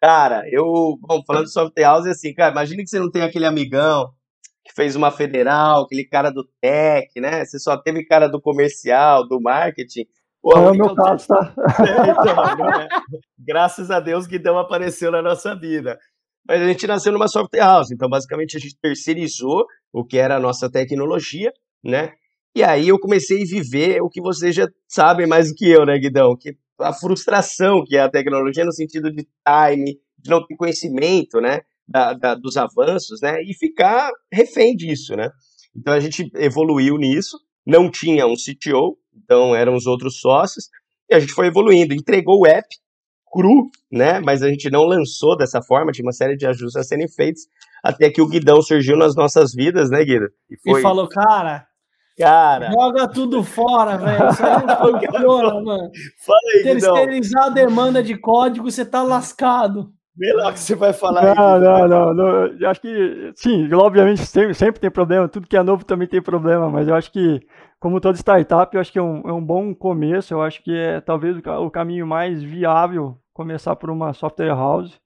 A: Cara, eu, bom, falando de software house, é assim, cara, imagina que você não tem aquele amigão que fez uma federal, aquele cara do tech, né? Você só teve cara do comercial, do marketing.
D: Pô, é o meu caso, tá? É, [LAUGHS] então,
A: é. Graças a Deus, Guidão apareceu na nossa vida. Mas a gente nasceu numa software house, então basicamente a gente terceirizou o que era a nossa tecnologia, né? E aí eu comecei a viver o que vocês já sabem mais do que eu, né, Guidão? Que a frustração que é a tecnologia no sentido de time, de não ter conhecimento, né, da, da, dos avanços, né, e ficar refém disso, né? Então a gente evoluiu nisso, não tinha um CTO, então eram os outros sócios, e a gente foi evoluindo, entregou o app, cru, né? Mas a gente não lançou dessa forma, tinha uma série de ajustes a serem feitos, até que o Guidão surgiu nas nossas vidas, né, Guido?
C: E, foi... e falou, cara,
A: Cara.
C: Joga tudo fora, velho. Isso aí não [LAUGHS] funciona, mano. Fala aí, Terceirizar a demanda de código, você tá lascado.
A: Vê lá o que você vai falar.
D: Não, aí, não, não, não, Eu acho que, sim, obviamente sempre, sempre tem problema. Tudo que é novo também tem problema, mas eu acho que, como toda startup, eu acho que é um, é um bom começo. Eu acho que é talvez o, caminho mais viável começar por uma software house.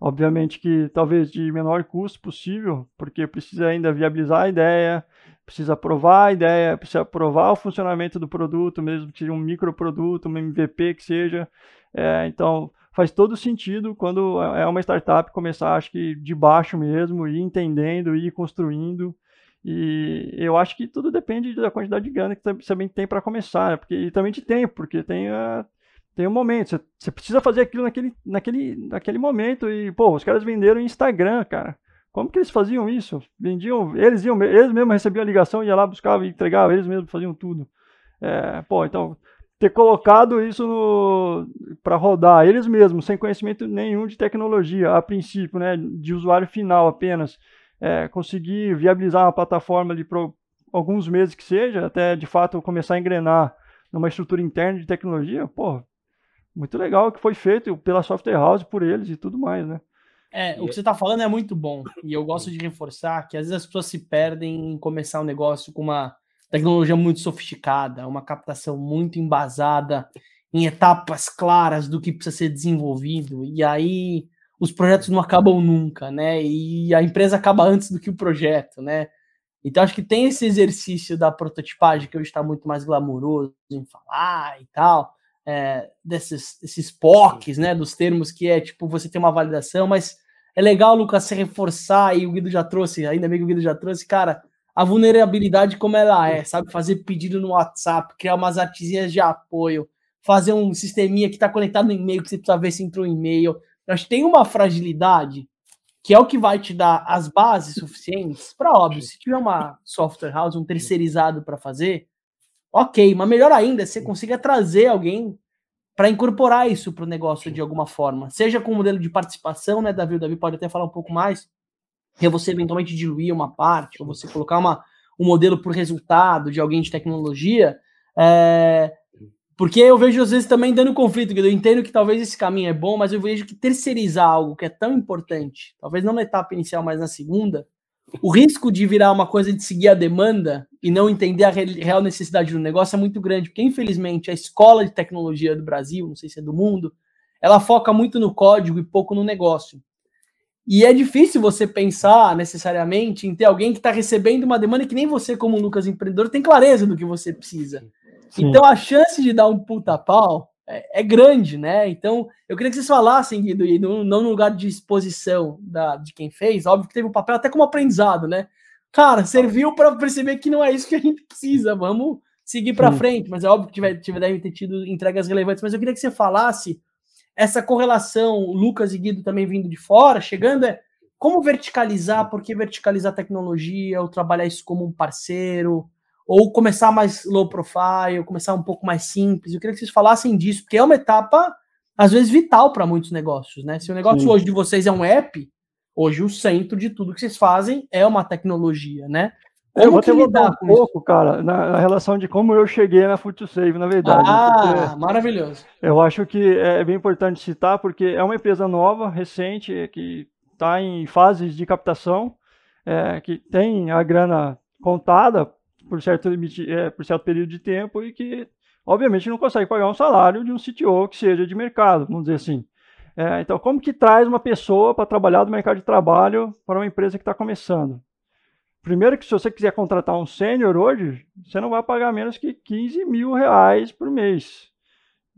D: Obviamente que talvez de menor custo possível, porque precisa ainda viabilizar a ideia, precisa provar a ideia, precisa provar o funcionamento do produto, mesmo que seja um microproduto, um MVP que seja. É, então, faz todo sentido quando é uma startup começar, acho que de baixo mesmo, ir entendendo, ir construindo. E eu acho que tudo depende da quantidade de grana que você também tem para começar, né? porque, e também de tempo, porque tem, uh, tem um momento, você, precisa fazer aquilo naquele, naquele, naquele momento. E, pô, os caras venderam Instagram, cara. Como que eles faziam isso? Vendiam, eles iam, eles mesmos recebiam a ligação, ia lá, buscava e entregava, eles mesmos faziam tudo. É, pô, então ter colocado isso para rodar eles mesmos, sem conhecimento nenhum de tecnologia, a princípio, né, de usuário final apenas, é, conseguir viabilizar uma plataforma ali por alguns meses que seja, até de fato começar a engrenar numa estrutura interna de tecnologia, pô, muito legal que foi feito pela software house por eles e tudo mais, né?
C: É, o que você está falando é muito bom. E eu gosto de reforçar que às vezes as pessoas se perdem em começar um negócio com uma tecnologia muito sofisticada, uma captação muito embasada em etapas claras do que precisa ser desenvolvido. E aí os projetos não acabam nunca, né? E a empresa acaba antes do que o projeto, né? Então acho que tem esse exercício da prototipagem que hoje está muito mais glamouroso em falar e tal, é, desses, desses POCs, né? Dos termos que é tipo você tem uma validação, mas é legal, Lucas, se reforçar, e o Guido já trouxe, ainda bem que o Guido já trouxe, cara, a vulnerabilidade como ela é, sabe? Fazer pedido no WhatsApp, criar umas artezinhas de apoio, fazer um sisteminha que está conectado no e-mail, que você precisa ver se entrou e-mail. Eu acho que tem uma fragilidade que é o que vai te dar as bases suficientes para, óbvio, se tiver uma software house, um terceirizado para fazer, ok, mas melhor ainda, você consiga trazer alguém para incorporar isso para o negócio de alguma forma, seja com o modelo de participação, né, Davi? O Davi pode até falar um pouco mais, é você eventualmente diluir uma parte, ou você colocar uma, um modelo por resultado de alguém de tecnologia, é, porque eu vejo às vezes também dando conflito, eu entendo que talvez esse caminho é bom, mas eu vejo que terceirizar algo que é tão importante, talvez não na etapa inicial, mas na segunda, o risco de virar uma coisa de seguir a demanda e não entender a real necessidade do negócio é muito grande, porque infelizmente a escola de tecnologia do Brasil, não sei se é do mundo, ela foca muito no código e pouco no negócio. E é difícil você pensar necessariamente em ter alguém que está recebendo uma demanda que nem você, como Lucas empreendedor, tem clareza do que você precisa. Sim. Então a chance de dar um puta pau é, é, grande, né? Então, eu queria que vocês falassem, Guido, e não, no lugar de exposição da, de quem fez, óbvio que teve um papel até como aprendizado, né? Cara, serviu para perceber que não é isso que a gente precisa, vamos seguir para frente, mas é óbvio que tiver, tiver, deve ter tido entregas relevantes, mas eu queria que você falasse essa correlação, Lucas e Guido também vindo de fora, chegando, é como verticalizar, por que verticalizar a tecnologia, ou trabalhar isso como um parceiro, ou começar mais low profile, começar um pouco mais simples. Eu queria que vocês falassem disso, porque é uma etapa, às vezes, vital para muitos negócios, né? Se o negócio Sim. hoje de vocês é um app, hoje o centro de tudo que vocês fazem é uma tecnologia, né?
D: Como eu vou te mudar um pouco, cara, na, na, relação de como eu cheguei na Food Save, na verdade.
C: Ah, maravilhoso.
D: Eu acho que é bem importante citar, porque é uma empresa nova, recente, que está em fases de captação, é, que tem a grana contada por certo, limite, é, por certo período de tempo e que, obviamente, não consegue pagar um salário de um CTO que seja de mercado, vamos dizer assim. É, então, como que traz uma pessoa para trabalhar no mercado de trabalho para uma empresa que está começando? Primeiro que se você quiser contratar um sênior hoje, você não vai pagar menos que 15 mil reais por mês.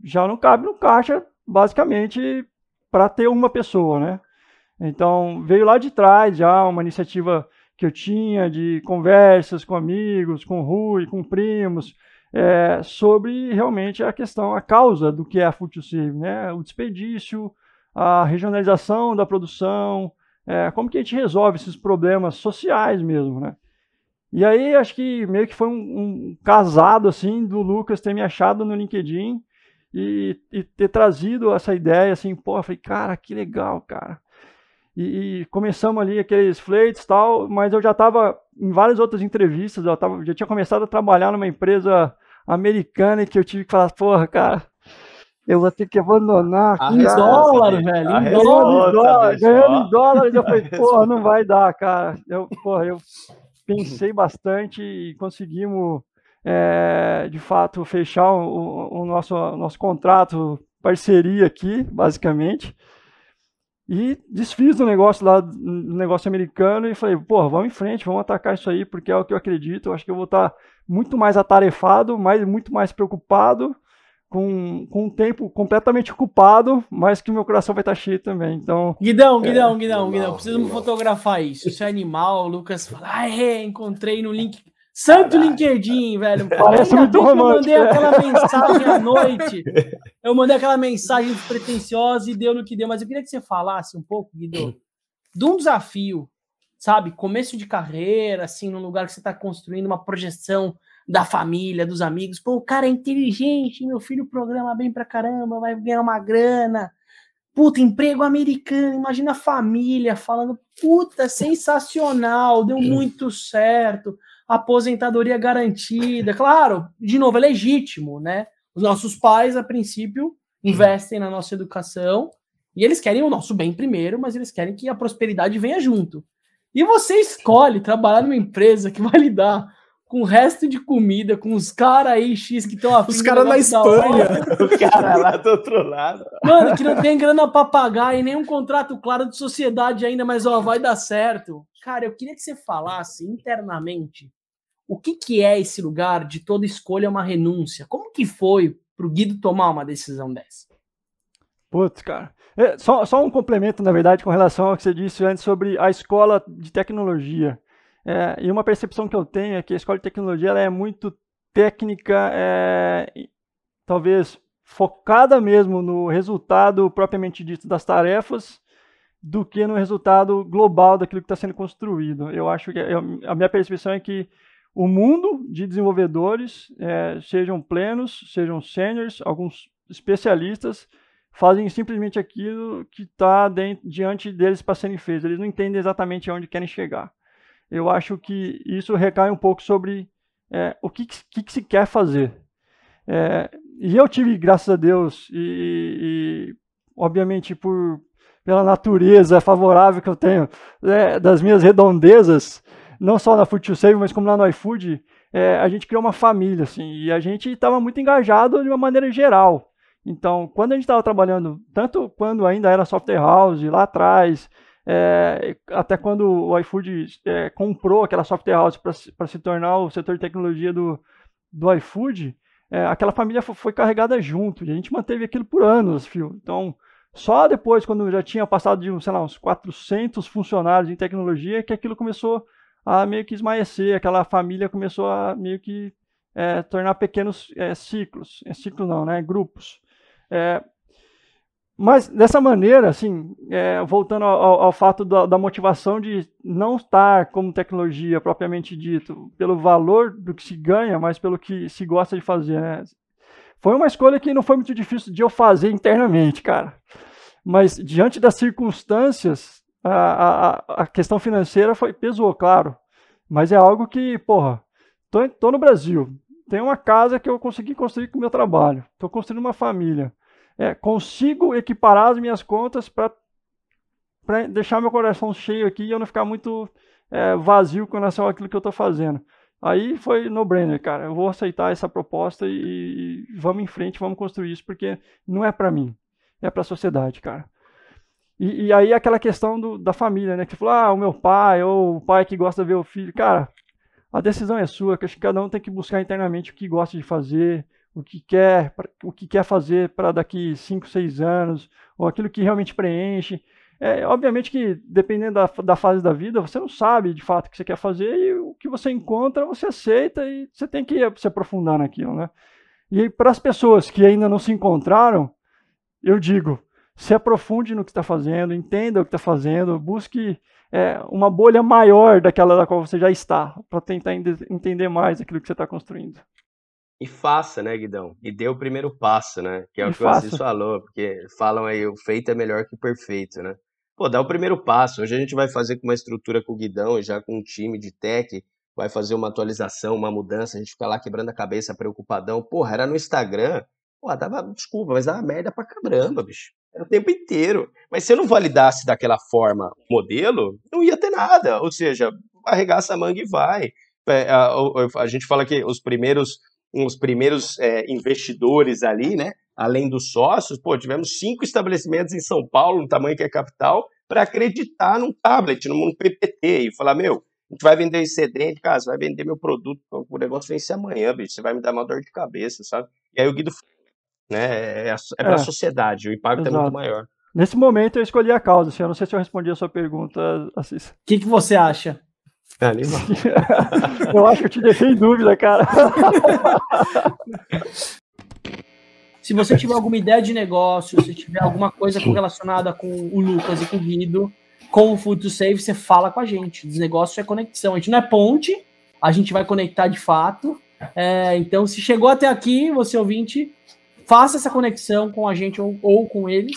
D: Já não cabe no caixa, basicamente, para ter uma pessoa, né? Então, veio lá de trás já uma iniciativa que eu tinha de conversas com amigos, com Rui, com primos, é, sobre realmente a questão, a causa do que é a Food Save, né? O desperdício, a regionalização da produção, é, como que a gente resolve esses problemas sociais mesmo, né? E aí acho que meio que foi um, um, casado assim do Lucas ter me achado no LinkedIn e, e ter trazido essa ideia, assim, pô, eu falei, cara, que legal, cara. E, e, começamos ali aqueles fleites tal, mas eu já estava em várias outras entrevistas, eu tava, já tinha começado a trabalhar numa empresa americana e que eu tive que falar, porra, cara, eu vou ter que abandonar.
C: Em dólar, velho. Em dólar,
D: dólar, ganhando em dólares, eu falei, [LAUGHS] porra, não vai dar, cara. Eu, porra, eu pensei bastante e conseguimos, é, de fato, fechar o, o nosso, o nosso contrato, parceria aqui, basicamente. E desfiz o negócio lá, do negócio americano, e falei, porra, vamos em frente, vamos atacar isso aí, porque é o que eu acredito. Eu acho que eu vou estar muito mais atarefado, mais, muito mais preocupado, com, com um tempo completamente ocupado, mas que meu coração vai estar cheio também. Então.
C: Guidão, Guidão, é, Guidão, Guidão, precisamos fotografar isso. Isso é animal, o Lucas fala, ah, é, encontrei no link. Santo LinkedIn, velho.
D: Parece muito romântico. [LAUGHS]
C: Eu mandei aquela mensagem à noite. Eu mandei aquela mensagem pretensiosa e deu no que deu. Mas eu queria que você falasse um pouco, Guido, de um desafio, sabe? Começo de carreira, assim, num lugar que você está construindo uma projeção da família, dos amigos. Pô, o cara é inteligente, meu filho programa bem pra caramba, vai ganhar uma grana. Puta, emprego americano, imagina a família falando, puta, sensacional, deu muito certo aposentadoria garantida. Claro, de novo, é legítimo, né? Os nossos pais, a princípio, investem na nossa educação e eles querem o nosso bem primeiro, mas eles querem que a prosperidade venha junto. E você escolhe trabalhar numa empresa que vai lidar com o resto de comida, com os caras aí X que estão
B: Os caras na Espanha. [LAUGHS]
A: o cara lá do outro lado.
C: Mano, que não tem grana pra pagar e nenhum contrato claro de sociedade ainda, mas ó, vai dar certo. Cara, eu queria que você falasse internamente o que, que é esse lugar de toda escolha é uma renúncia? Como que foi pro Guido tomar uma decisão dessa?
D: Putz, cara. É, só, só um complemento, na verdade, com relação ao que você disse antes sobre a escola de tecnologia. É, e uma percepção que eu tenho é que a escola de tecnologia ela é muito técnica, é, talvez focada mesmo no resultado propriamente dito das tarefas, do que no resultado global daquilo que está sendo construído. Eu acho que eu, a minha percepção é que o mundo de desenvolvedores, é, sejam plenos, sejam seniors, alguns especialistas, fazem simplesmente aquilo que está diante deles para serem feito. Eles não entendem exatamente aonde querem chegar. Eu acho que isso recai um pouco sobre é, o que, que, que, se quer fazer. É, e eu tive, graças a Deus, e, e obviamente por, pela natureza favorável que eu tenho é, das minhas redondezas, não só na Food to Save, mas como lá no iFood, é, a gente criou uma família, assim, e a gente estava muito engajado de uma maneira geral. Então, quando a gente estava trabalhando, tanto quando ainda era software house, lá atrás, é, até quando o iFood é, comprou aquela software house para se tornar o setor de tecnologia do, do iFood, é, aquela família foi, carregada junto, e a gente manteve aquilo por anos, fio. Então, só depois, quando já tinha passado de, sei lá, uns 400 funcionários em tecnologia, que aquilo começou a meio que esmaecer, aquela família começou a meio que é, tornar pequenos é, ciclos, é, ciclo não, né, grupos. Mas dessa maneira, assim, é, voltando ao, ao fato da, da, motivação de não estar como tecnologia propriamente dito, pelo valor do que se ganha, mas pelo que se gosta de fazer, né? Foi uma escolha que não foi muito difícil de eu fazer internamente, cara. Mas diante das circunstâncias, a, a, a questão financeira foi, pesou, claro. Mas é algo que, porra, tô, tô no Brasil, tenho uma casa que eu consegui construir com o meu trabalho, estou construindo uma família. É, consigo equiparar as minhas contas para deixar meu coração cheio aqui e eu não ficar muito é, vazio com relação àquilo que eu estou fazendo. Aí foi no brainer, cara. Eu vou aceitar essa proposta e, e vamos em frente, vamos construir isso, porque não é para mim, é para a sociedade, cara. E, e aí aquela questão do, da família, né? Que falou, ah, o meu pai, ou o pai que gosta de ver o filho. Cara, a decisão é sua, que acho que cada um tem que buscar internamente o que gosta de fazer, o que quer, o que quer fazer para daqui 5, 6 anos, ou aquilo que realmente preenche. É, obviamente que, dependendo da, da fase da vida, você não sabe de fato o que você quer fazer e o que você encontra, você aceita e você tem que se aprofundar naquilo, né? E para as pessoas que ainda não se encontraram, eu digo, se aprofunde no que está fazendo, entenda o que está fazendo, busque é, uma bolha maior daquela da qual você já está, para tentar entender mais aquilo que você está construindo.
A: E faça, né, Guidão? E dê o primeiro passo, né? Que é o
D: E
A: que o Assis
D: faça.
A: falou, porque falam aí, o feito é melhor que o perfeito, né? Pô, dá o primeiro passo. Hoje a gente vai fazer com uma estrutura com o Guidão e já com um time de tech, vai fazer uma atualização, uma mudança, a gente fica lá quebrando a cabeça, preocupadão. Porra, era no Instagram, pô, dava, desculpa, mas dava merda pra caramba, bicho. Era o tempo inteiro. Mas se eu não validasse daquela forma o modelo, não ia ter nada. Ou seja, arregaça a manga e vai. É, a, a- a gente fala que os primeiros, os primeiros é, investidores ali, né? Além dos sócios, pô, tivemos cinco estabelecimentos em São Paulo, no tamanho que é capital, para acreditar num tablet, num PPT, e falar, meu, a gente vai vender excedente, cara, você vai vender meu produto, o negócio vence amanhã, bicho, você vai me dar uma dor de cabeça, sabe? E aí o Guido, né, é, é, é para a
D: É.
A: sociedade, o impacto é muito
D: Exato.
A: maior.
D: Nesse momento eu escolhi a causa, assim, eu não sei se eu respondi a sua pergunta, Assis.
C: O que, que você acha?
A: Animal. [LAUGHS]
D: Eu acho que eu te deixei em dúvida, cara. [LAUGHS]
C: Se você tiver alguma ideia de negócio, se tiver alguma coisa relacionada com o Lucas e com o Guido, com o Food to Save, você fala com a gente. Desnegócio é conexão. A gente não é ponte, a gente vai conectar de fato. É, então, se chegou até aqui, você ouvinte, faça essa conexão com a gente ou, ou com eles.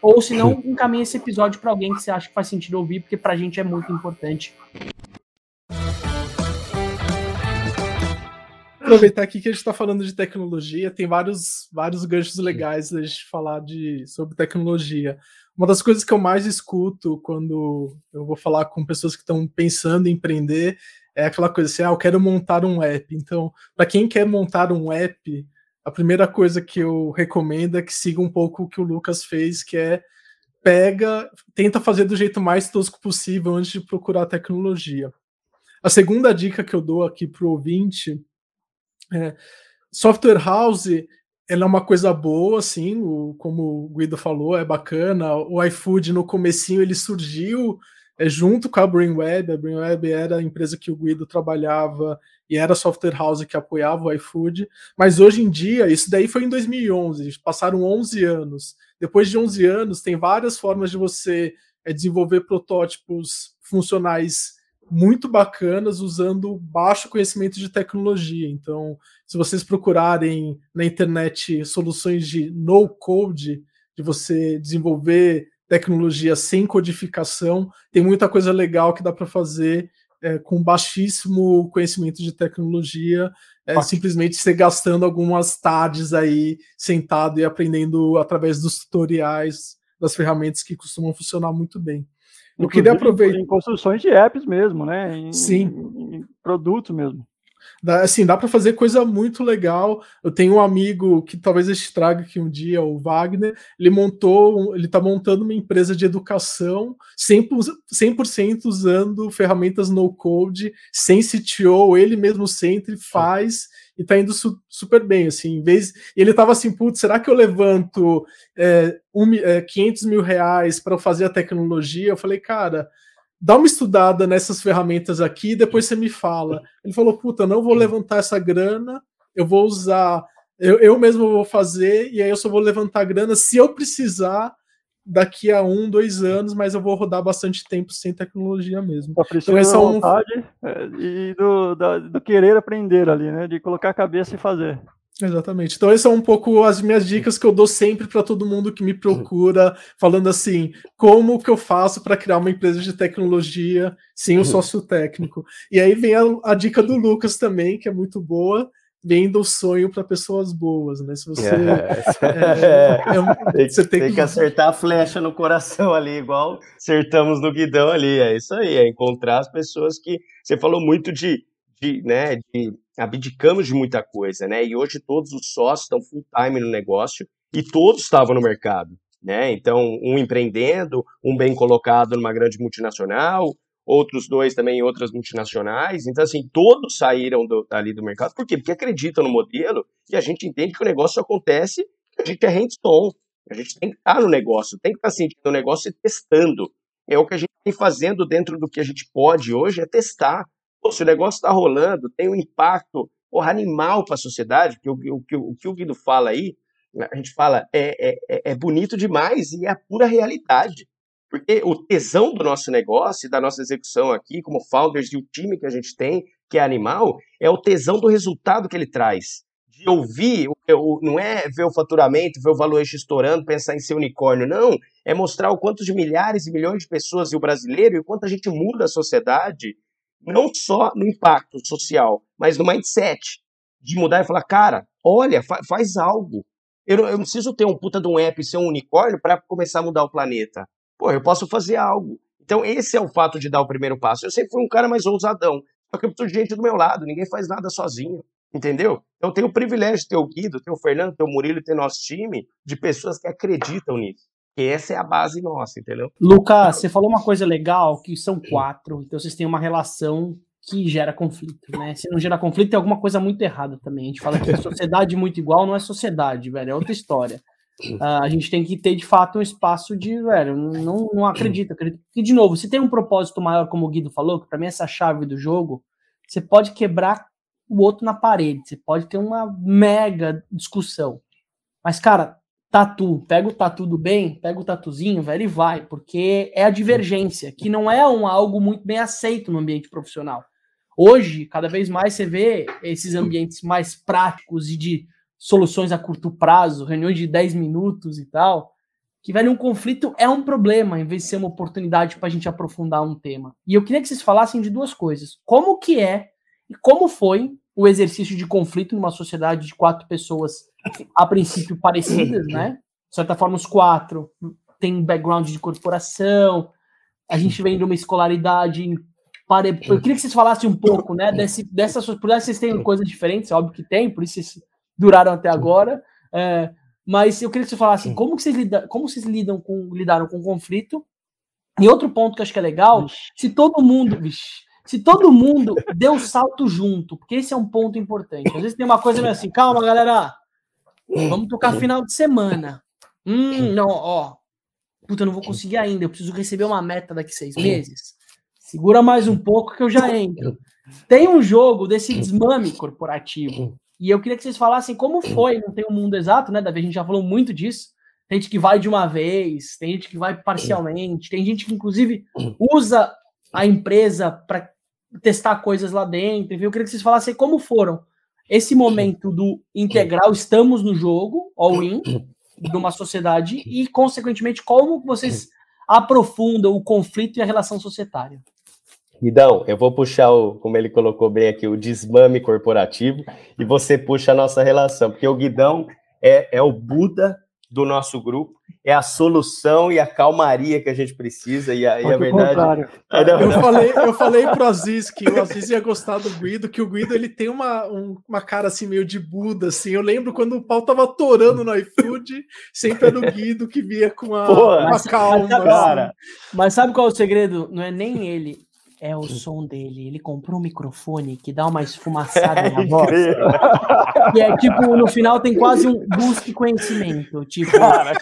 C: Ou se não, [LAUGHS] encaminhe esse episódio para alguém que você acha que faz sentido ouvir, porque pra gente é muito importante.
B: Aproveitar aqui que a gente está falando de tecnologia, tem vários, vários ganchos legais da gente falar de, sobre tecnologia. Uma das coisas que eu mais escuto quando eu vou falar com pessoas que estão pensando em empreender é aquela coisa assim: ah, eu quero montar um app. Então, para quem quer montar um app, a primeira coisa que eu recomendo é que siga um pouco o que o Lucas fez, que é pega, tenta fazer do jeito mais tosco possível antes de procurar tecnologia. A segunda dica que eu dou aqui para o ouvinte é, software house ela é uma coisa boa, assim, o, como o Guido falou, é bacana. O iFood no comecinho ele surgiu é, junto com a Brainweb. A Brainweb era a empresa que o Guido trabalhava e era a software house que apoiava o iFood. Mas hoje em dia, isso daí foi em 2011, passaram 11 anos. Depois de 11 anos, tem várias formas de você é, desenvolver protótipos funcionais muito bacanas usando baixo conhecimento de tecnologia. Então, se vocês procurarem na internet soluções de no code, de você desenvolver tecnologia sem codificação, tem muita coisa legal que dá para fazer é, com baixíssimo conhecimento de tecnologia, é, simplesmente você gastando algumas tardes aí sentado e aprendendo através dos tutoriais das ferramentas que costumam funcionar muito bem. Eu queria aproveitar.
D: Em construções de apps mesmo, né? Em,
B: Sim.
D: Em, em produtos mesmo.
B: Dá, assim, dá para fazer coisa muito legal. Eu tenho um amigo que talvez este traga aqui um dia, o Wagner. Ele montou, ele está montando uma empresa de educação 100%, 100 usando ferramentas no code, sem CTO, ele mesmo sempre faz e tá indo su super bem, assim, em vez... Ele tava assim, putz, será que eu levanto é, um, é, 500 mil reais para fazer a tecnologia? Eu falei, cara, dá uma estudada nessas ferramentas aqui e depois você me fala. Ele falou, puta, não vou levantar essa grana, eu vou usar... Eu, eu mesmo vou fazer e aí eu só vou levantar grana se eu precisar daqui a um, dois anos, mas eu vou rodar bastante tempo sem tecnologia mesmo.
D: Precisa então, da vontade um... é, e do, da, do querer aprender ali, né? De colocar a cabeça e fazer.
B: Exatamente. Então, essas são um pouco as minhas dicas que eu dou sempre para todo mundo que me procura, falando assim: como que eu faço para criar uma empresa de tecnologia sem o sócio técnico? E aí vem a, a dica do Lucas também, que é muito boa vendo o sonho para pessoas boas, né? Se você, [LAUGHS]
A: é, é, tem, você tem, tem que... que... acertar a flecha no coração ali, igual acertamos no guidão ali. É isso aí, é encontrar as pessoas que você falou muito de, de, né, de abdicamos de muita coisa, né? E hoje todos os sócios estão full time no negócio e todos estavam no mercado, né? Então um empreendendo, um bem colocado numa grande multinacional, outros dois também outras multinacionais. Então, assim, todos saíram do, ali do mercado. Por quê? Porque acreditam no modelo e a gente entende que o negócio acontece, a gente é hands-on. A gente tem que estar no negócio, tem que estar sentindo o negócio e testando. É o que a gente vem fazendo dentro do que a gente pode hoje, é testar. Pô, se o negócio está rolando, tem um impacto porra, animal para a sociedade, que o, o, o, o que o Guido fala aí, a gente fala, é, é, é bonito demais e é a pura realidade. Porque o tesão do nosso negócio da nossa execução aqui, como founders e o time que a gente tem, que é animal, é o tesão do resultado que ele traz. de ouvir, não é ver o faturamento, ver o valuation estourando, pensar em ser unicórnio, não. É mostrar o quanto de milhares e milhões de pessoas e o brasileiro e o quanto a gente muda a sociedade, não só no impacto social, mas no mindset. De mudar e falar, cara, olha, fa faz algo. Eu, eu não preciso ter um puta de um app e ser um unicórnio para começar a mudar o planeta. Pô, eu posso fazer algo. Então, esse é o fato de dar o primeiro passo. Eu sempre fui um cara mais ousadão. Só que eu preciso de gente do meu lado, ninguém faz nada sozinho. Entendeu? Então, eu tenho o privilégio de ter o Guido, ter o Fernando, ter o Murilo, ter nosso time de pessoas que acreditam nisso. E essa é a base nossa, entendeu?
C: Lucas, você falou uma coisa legal, que são quatro, então vocês têm uma relação que gera conflito, né? Se não gera conflito, tem alguma coisa muito errada também. A gente fala que sociedade muito igual não é sociedade, velho, é outra história. Uh, a gente tem que ter, de fato, um espaço de, velho, não, não acredito, acredito. E, de novo, se tem um propósito maior, como o Guido falou, que para mim essa é chave do jogo, você pode quebrar o outro na parede, você pode ter uma mega discussão. Mas, cara, tatu, pega o tatu do bem, pega o tatuzinho, velho, e vai, porque é a divergência, que não é um algo muito bem aceito no ambiente profissional. Hoje, cada vez mais você vê esses ambientes mais práticos e de soluções a curto prazo, reuniões de 10 minutos e tal, que, velho, um conflito é um problema, em vez de ser uma oportunidade para a gente aprofundar um tema. E eu queria que vocês falassem de duas coisas. Como que é e como foi o exercício de conflito numa sociedade de quatro pessoas, a princípio parecidas, né? De certa forma, os quatro têm background de corporação, a gente vem de uma escolaridade. Eu queria que vocês falassem um pouco, né, desse, dessas por vocês têm coisas diferentes, óbvio que tem, por isso vocês duraram até agora. É, mas eu queria que você falasse como que vocês, lida, como vocês lidam com, lidaram com o conflito. E outro ponto que eu acho que é legal, se todo mundo, vixe, se todo mundo [LAUGHS] deu salto junto, porque esse é um ponto importante. Às vezes tem uma coisa meio assim, calma, galera, vamos tocar final de semana. Hum, não, ó, puta, eu não vou conseguir ainda, eu preciso receber uma meta daqui seis meses. Segura mais um pouco que eu já [LAUGHS] entro. Tem um jogo desse desmame corporativo e eu queria que vocês falassem como foi, não tem um mundo exato, né, Davi? A gente já falou muito disso. Tem gente que vai de uma vez, tem gente que vai parcialmente, tem gente que, inclusive, usa a empresa para testar coisas lá dentro. Eu queria que vocês falassem como foram esse momento do integral, estamos no jogo, all-in, de uma sociedade, e, consequentemente, como vocês aprofundam o conflito e a relação societária.
A: Guidão, eu vou puxar o, como ele colocou bem aqui, o desmame corporativo, e você puxa a nossa relação, porque o Guidão é, é o Buda do nosso grupo, é a solução e a calmaria que a gente precisa, e a, e a verdade...
B: Eu falei, eu falei pro Aziz que o Aziz ia gostar do Guido, que o Guido ele tem uma, um, uma cara assim meio de Buda, assim, eu lembro quando o pau tava torando no iFood, sempre era o Guido que via com a, Pô, uma calma.
C: Mas, cara. Assim. Mas sabe qual é o segredo? Não é nem ele, é o som dele. Ele comprou um microfone que dá uma [LAUGHS] esfumaçada na voz. e é tipo, no final tem quase um busque conhecimento. Tipo, Cara,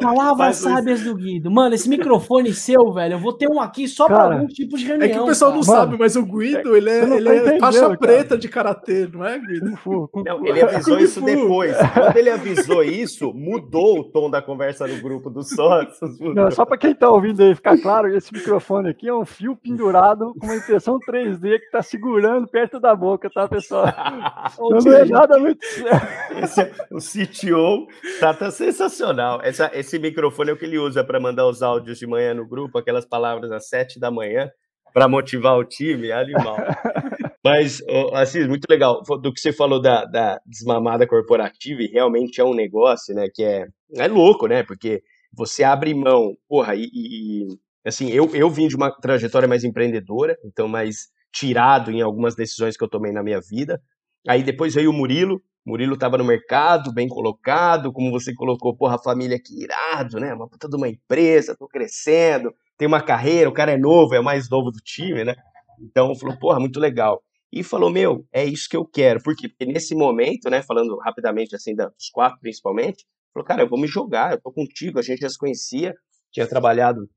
C: palavras sábias do Guido. Mano, esse microfone seu, velho, eu vou ter um aqui só para algum tipo de reunião.
B: É que o pessoal cara. não Mano, sabe, mas o Guido, ele é, ele é faixa cara. preta de karatê, não é, Guido?
A: Não, ele avisou isso depois. Quando ele avisou isso, mudou o tom da conversa no grupo dos sócios.
D: Não, só para quem tá ouvindo aí ficar claro, esse microfone aqui é um fio pendurado com uma impressão 3D que está segurando perto da boca, tá, pessoal? [LAUGHS]
A: não é nada muito esse, é, O CTO tá, tá sensacional. Essa, esse microfone é o que ele usa para mandar os áudios de manhã no grupo, aquelas palavras às sete da manhã, para motivar o time, é animal. [LAUGHS] Mas, assim, muito legal. Do que você falou da, da desmamada corporativa, e realmente é um negócio, né, que é, é louco, né, porque você abre mão, porra, e, e Assim, eu, eu vim de uma trajetória mais empreendedora, então mais tirado em algumas decisões que eu tomei na minha vida. Aí depois veio o Murilo, Murilo estava no mercado, bem colocado, como você colocou, porra, a família que irado, né? Uma puta de uma empresa, tô crescendo, tem uma carreira, o cara é novo, é o mais novo do time, né? Então falou, porra, muito legal. E falou, meu, é isso que eu quero. Por quê? Porque nesse momento, né, falando rapidamente assim, dos quatro principalmente, falou, cara, eu vou me jogar, eu tô contigo, a gente já se conhecia, tinha trabalhado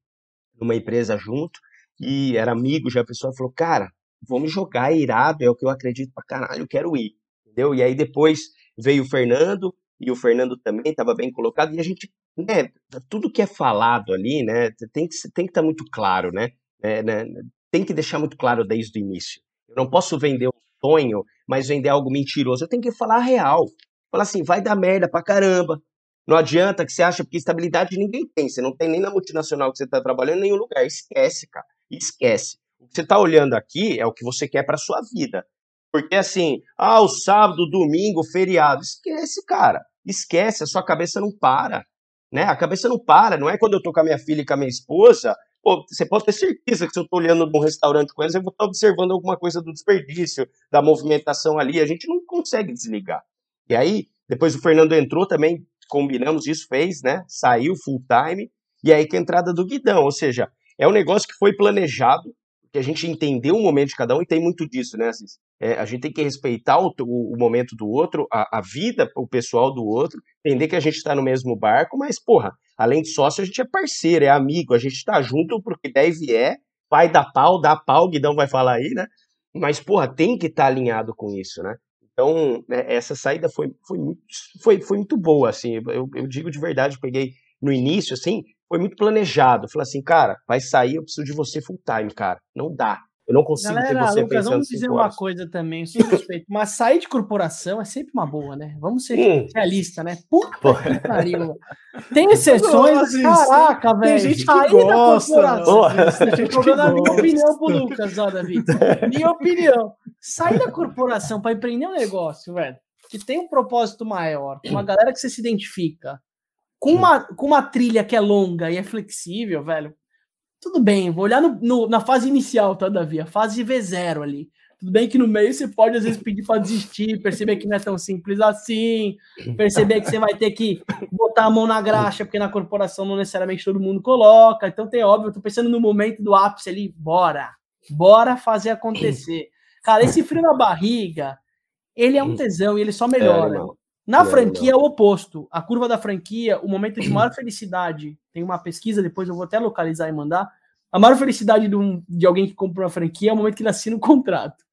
A: numa empresa junto, e era amigo, já a pessoa falou, cara, vamos jogar, é irado, é o que eu acredito pra caralho, eu quero ir, entendeu? E aí depois veio o Fernando, e o Fernando também estava bem colocado, e a gente, né, tudo que é falado ali, né, tem que tem que estar tá muito claro, né? É, né? Tem que deixar muito claro desde o início. Eu não posso vender o sonho, mas vender algo mentiroso. Eu tenho que falar real. Falar assim, vai dar merda pra caramba. Não adianta que você acha, porque estabilidade ninguém tem. Você não tem nem na multinacional que você está trabalhando em nenhum lugar. Esquece, cara. Esquece. O que você está olhando aqui é o que você quer para sua vida. Porque assim, ah, o sábado, domingo, feriado. Esquece, cara. Esquece, a sua cabeça não para. Né? A cabeça não para. Não é quando eu tô com a minha filha e com a minha esposa. Pô, você pode ter certeza que se eu tô olhando num restaurante com eles, eu vou estar observando alguma coisa do desperdício, da movimentação ali. A gente não consegue desligar. E aí, depois o Fernando entrou também, combinamos isso, fez, né? Saiu full time. E aí que a entrada do Guidão. Ou seja, é um negócio que foi planejado, que a gente entendeu o momento de cada um e tem muito disso, né, Assis? É, a gente tem que respeitar o, o, o momento do outro, a, a, vida, o pessoal do outro, entender que a gente está no mesmo barco, mas, porra, além de sócio, a gente é parceiro, é amigo, a gente está junto porque deve é, vai dar pau, dá pau, o Guidão vai falar aí, né? Mas, porra, tem que estar tá alinhado com isso, né? Então, né, essa saída foi, foi, muito, foi, foi muito boa, assim, eu, eu digo de verdade, peguei no início, assim, foi muito planejado. Falei assim, cara, vai sair, eu preciso de você full time, cara. Não dá. Eu não consigo
C: Galera,
A: ter você
C: Lucas,
A: pensando
C: vamos dizer uma coisa também, respeito. Mas sair de corporação é sempre uma boa, né? Vamos ser hum. realistas, né? Puta que pariu. Tem exceções, caraca, velho. Tem
B: gente que gosta.
C: Estou dando a minha opinião pro Lucas, ó, David. [LAUGHS] Minha opinião. Sair da corporação para empreender um negócio, velho, que tem um propósito maior, com uma galera que você se identifica, com uma, com uma trilha que é longa e é flexível, velho, tudo bem, vou olhar no, no, na fase inicial, tá, Davi? A fase V0 ali. Tudo bem que no meio você pode, às vezes, pedir para desistir, perceber que não é tão simples assim, perceber que você vai ter que botar a mão na graxa, porque na corporação não necessariamente todo mundo coloca. Então, tem óbvio, eu tô pensando no momento do ápice ali, bora, bora fazer acontecer. Cara, esse frio na barriga, ele é um tesão e ele só melhora. É, na franquia é o oposto. A curva da franquia, o momento de maior felicidade, tem uma pesquisa, depois eu vou até localizar e mandar. A maior felicidade de, um, de alguém que comprou uma franquia é o momento que ele assina o um contrato.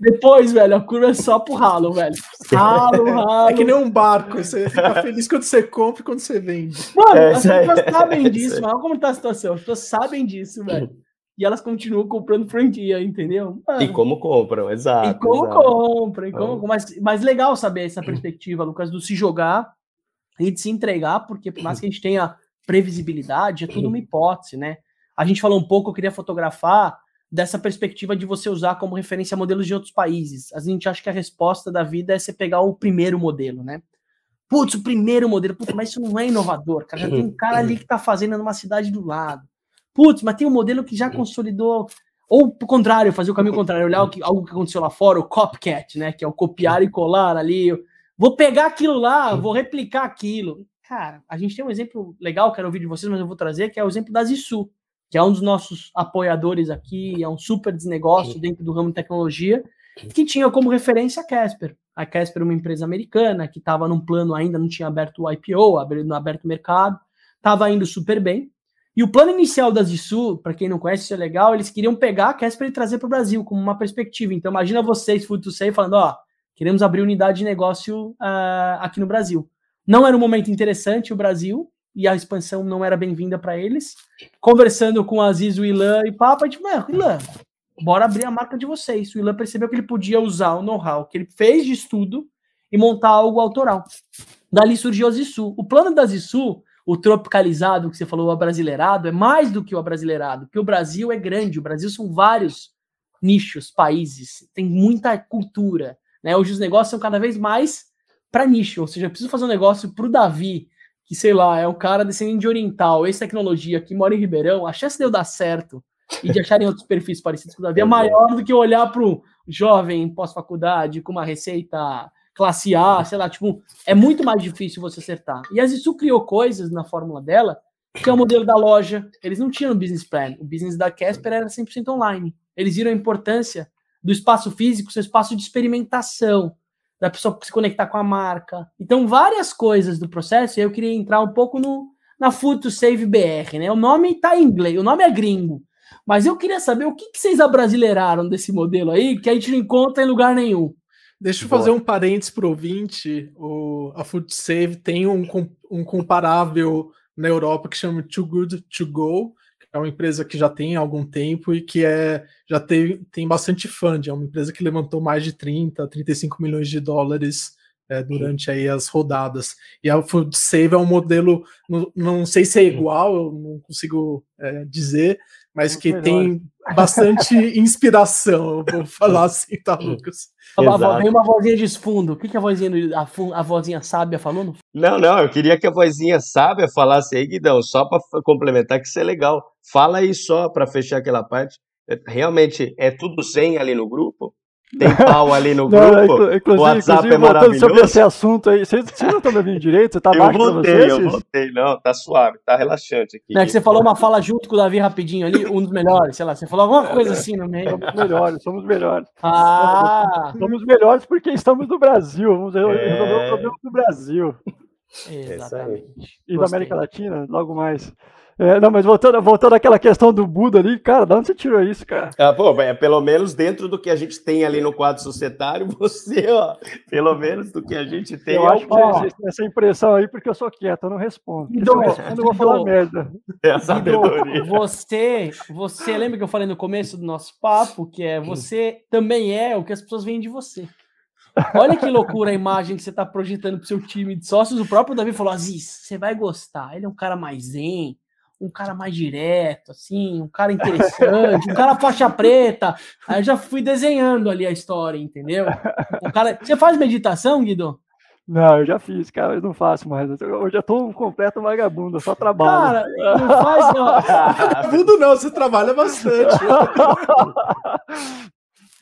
C: Depois, velho, a curva é só pro ralo, velho. Ralo, [LAUGHS] ralo.
B: É que nem um barco. Você fica feliz quando você compra e quando você vende.
C: Mano, é, as pessoas sabem disso. Olha como tá a situação. As pessoas sabem disso, velho e elas continuam comprando franquia, entendeu?
A: Mano, e como compram, exato.
C: E como
A: exato.
C: compram, e como, mas, mas legal saber essa perspectiva, Lucas, do se jogar e de se entregar, porque por mais que a gente tenha previsibilidade, é tudo uma hipótese, né? A gente falou um pouco, eu queria fotografar dessa perspectiva de você usar como referência modelos de outros países. A gente acha que a resposta da vida é você pegar o primeiro modelo, né? Putz, o primeiro modelo, putz, mas isso não é inovador, cara. Já tem um cara ali que tá fazendo numa cidade do lado Putz, mas tem um modelo que já consolidou. Ou, o contrário, fazer o caminho contrário, olhar algo que aconteceu lá fora, o copycat, né? Que é o copiar e colar ali. Vou pegar aquilo lá, vou replicar aquilo. Cara, a gente tem um exemplo legal, quero ouvir de vocês, mas eu vou trazer, que é o exemplo da Zissu, que é um dos nossos apoiadores aqui, é um super desnegócio dentro do ramo de tecnologia, que tinha como referência a Casper. A Casper é uma empresa americana que estava num plano ainda, não tinha aberto o IPO, não aberto o mercado, estava indo super bem, e o plano inicial da Zissu, para quem não conhece, isso é legal, eles queriam pegar a Casper e trazer para o Brasil como uma perspectiva. Então, imagina vocês, Food to Say, falando: ó, queremos abrir unidade de negócio uh, aqui no Brasil. Não era um momento interessante o Brasil, e a expansão não era bem-vinda para eles. Conversando com Aziz, o Ilan e Papa, gente, mano, Ilan, bora abrir a marca de vocês. O Ilan percebeu que ele podia usar o know-how que ele fez de estudo e montar algo autoral. Dali surgiu a Zissu. O plano da Zissu o tropicalizado que você falou, o abrasileirado, é mais do que o abrasileirado, porque o Brasil é grande, o Brasil são vários nichos, países, tem muita cultura. Né? Hoje os negócios são cada vez mais para nicho, ou seja, eu preciso fazer um negócio para o Davi, que sei lá, é um cara descendente de oriental, ex-tecnologia, que mora em Ribeirão, a chance de eu dar certo e de acharem outros perfis parecidos com o Davi é maior do que olhar para um jovem pós-faculdade com uma receita classe A, sei lá, tipo, é muito mais difícil você acertar. E a Zissu criou coisas na fórmula dela, que é o modelo da loja. Eles não tinham business plan. O business da Casper era 100% online. Eles viram a importância do espaço físico ser espaço de experimentação, da pessoa se conectar com a marca. Então, várias coisas do processo, e eu queria entrar um pouco no, na Food to Save BR, né? O nome tá em inglês, o nome é gringo. Mas eu queria saber o que, que vocês abrasileiraram desse modelo aí, que a gente não encontra em lugar nenhum.
B: Deixa eu fazer um parênteses ouvinte. O, a Food Save tem um, um comparável na Europa que chama Too Good To Go, é uma empresa que já tem algum tempo e que é já tem, tem bastante fund. É uma empresa que levantou mais de 30, 35 milhões de dólares é, durante aí as rodadas. E a Food Save é um modelo, não, não sei se é igual, eu não consigo é, dizer, mas Muito que melhor. tem bastante inspiração, eu vou falar assim, tá, Lucas?
C: Vem uma vozinha de fundo. O que, que a vozinha, a, a vozinha sábia falou? No...
A: Não, não, eu queria que a vozinha sábia falasse aí, Guidão, só para complementar que isso é legal. Fala aí só para fechar aquela parte. É, realmente é tudo sem ali no grupo? Tem pau ali no [LAUGHS] grupo. Não, inclusive, o WhatsApp inclusive, é maravilhoso. sobre
D: esse assunto aí, vocês, não estão me ouvindo direito? Você tá
A: eu voltei, eu voltei. Não, tá suave, tá relaxante aqui.
C: Não é que você falou uma fala junto com o Davi rapidinho ali, um dos melhores, sei lá, você falou alguma coisa assim no meio.
D: Somos melhores, somos melhores.
C: Ah!
D: Somos melhores porque estamos no Brasil, vamos resolver é... o problema do Brasil.
C: Exatamente.
D: E da América Latina, logo mais. É, não, mas voltando, voltando àquela questão do Buda ali, cara, de onde você tirou isso, cara?
A: Ah, pô, é, pelo menos dentro do que a gente tem ali no quadro societário, [LAUGHS] você, ó, pelo menos do que a gente tem.
D: Eu é acho que essa impressão aí, porque eu sou quieto, eu não respondo. Então, eu, respondo, eu vou falar merda.
C: É a sabedoria. Você, você lembra que eu falei no começo do nosso papo, que é você também é o que as pessoas veem de você. Olha que loucura a imagem que você está projetando para o seu time de sócios. O próprio Davi falou: Aziz, você vai gostar. Ele é um cara mais zen, um cara mais direto, assim, um cara interessante, um cara faixa preta. Aí eu já fui desenhando ali a história, entendeu? Um cara... Você faz meditação, Guido?
D: Não, eu já fiz, cara, eu não faço mais. Eu já tô um completo vagabundo, eu só trabalho. Cara,
B: não faz, não. [LAUGHS] Vagabundo não, você trabalha bastante. [LAUGHS]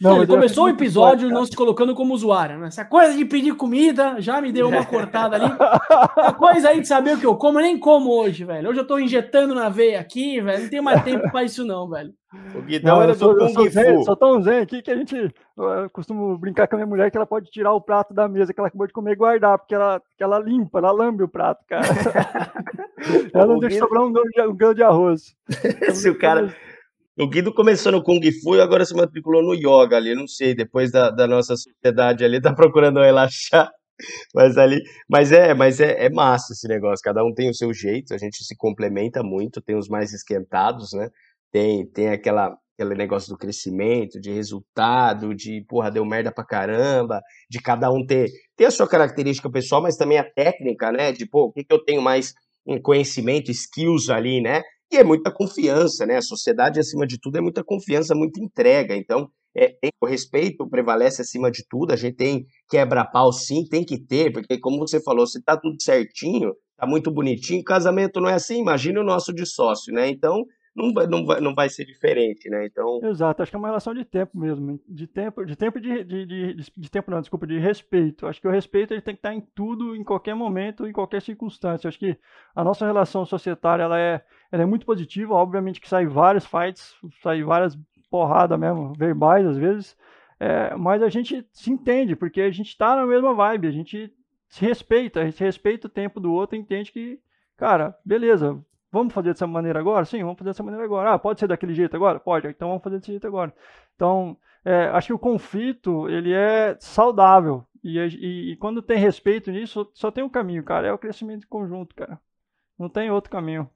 C: Não, ele começou o episódio não se colocando como usuário, né? Essa coisa de pedir comida já me deu uma [LAUGHS] cortada ali. A coisa aí de saber o que eu como, eu nem como hoje, velho. Hoje eu tô injetando na veia aqui, velho. Não tenho mais tempo pra isso, não, velho.
A: O Guidão não, era do Kung
D: Fu. Só tão zen aqui que a gente eu costumo brincar com a minha mulher que ela pode tirar o prato da mesa que ela acabou de comer e guardar, porque ela, que ela limpa, ela lambe o prato, cara. [LAUGHS] ela não deixa sobrar um grão de arroz. [LAUGHS]
A: Se o cara o Guido começou no Kung Fu e agora se matriculou no Yoga ali, não sei, depois da, da nossa sociedade ali, [LAUGHS] tá procurando relaxar. Mas ali, mas é, mas é, é massa esse negócio, cada um tem o seu jeito, a gente se complementa muito, tem os mais esquentados, né? Tem, tem aquela, aquele negócio do crescimento, de resultado, de porra, deu merda pra caramba, de cada um ter, ter a sua característica pessoal, mas também a técnica, né? De, pô, o que, que eu tenho mais conhecimento, skills ali, né? E é muita confiança, né? A sociedade, acima de tudo, é muita confiança, muita entrega. Então, é, o respeito prevalece acima de tudo. A gente tem quebra-pau, sim, tem que ter, porque, como você falou, se tá tudo certinho, tá muito bonitinho, casamento não é assim. Imagina o nosso de sócio, né? Então, não vai, não vai, não vai ser diferente, né? Então.
D: Exato, acho que é uma relação de tempo mesmo. De tempo, de tempo de, de, de, de tempo, não, desculpa, de respeito. Acho que o respeito ele tem que estar em tudo, em qualquer momento, em qualquer circunstância. Acho que a nossa relação societária ela é, ela é muito positiva. Obviamente que sai vários fights, sai várias porradas mesmo, verbais às vezes. É, mas a gente se entende, porque a gente está na mesma vibe, a gente se respeita, a gente respeita o tempo do outro entende que, cara, beleza, Vamos fazer dessa maneira agora? Sim, vamos fazer dessa maneira agora. Ah, pode ser daquele jeito agora? Pode. Então vamos fazer desse jeito agora. Então, é, acho que o conflito, ele é saudável. E, e, e, quando tem respeito nisso, só tem um caminho, cara. É o crescimento conjunto, cara. Não tem outro caminho.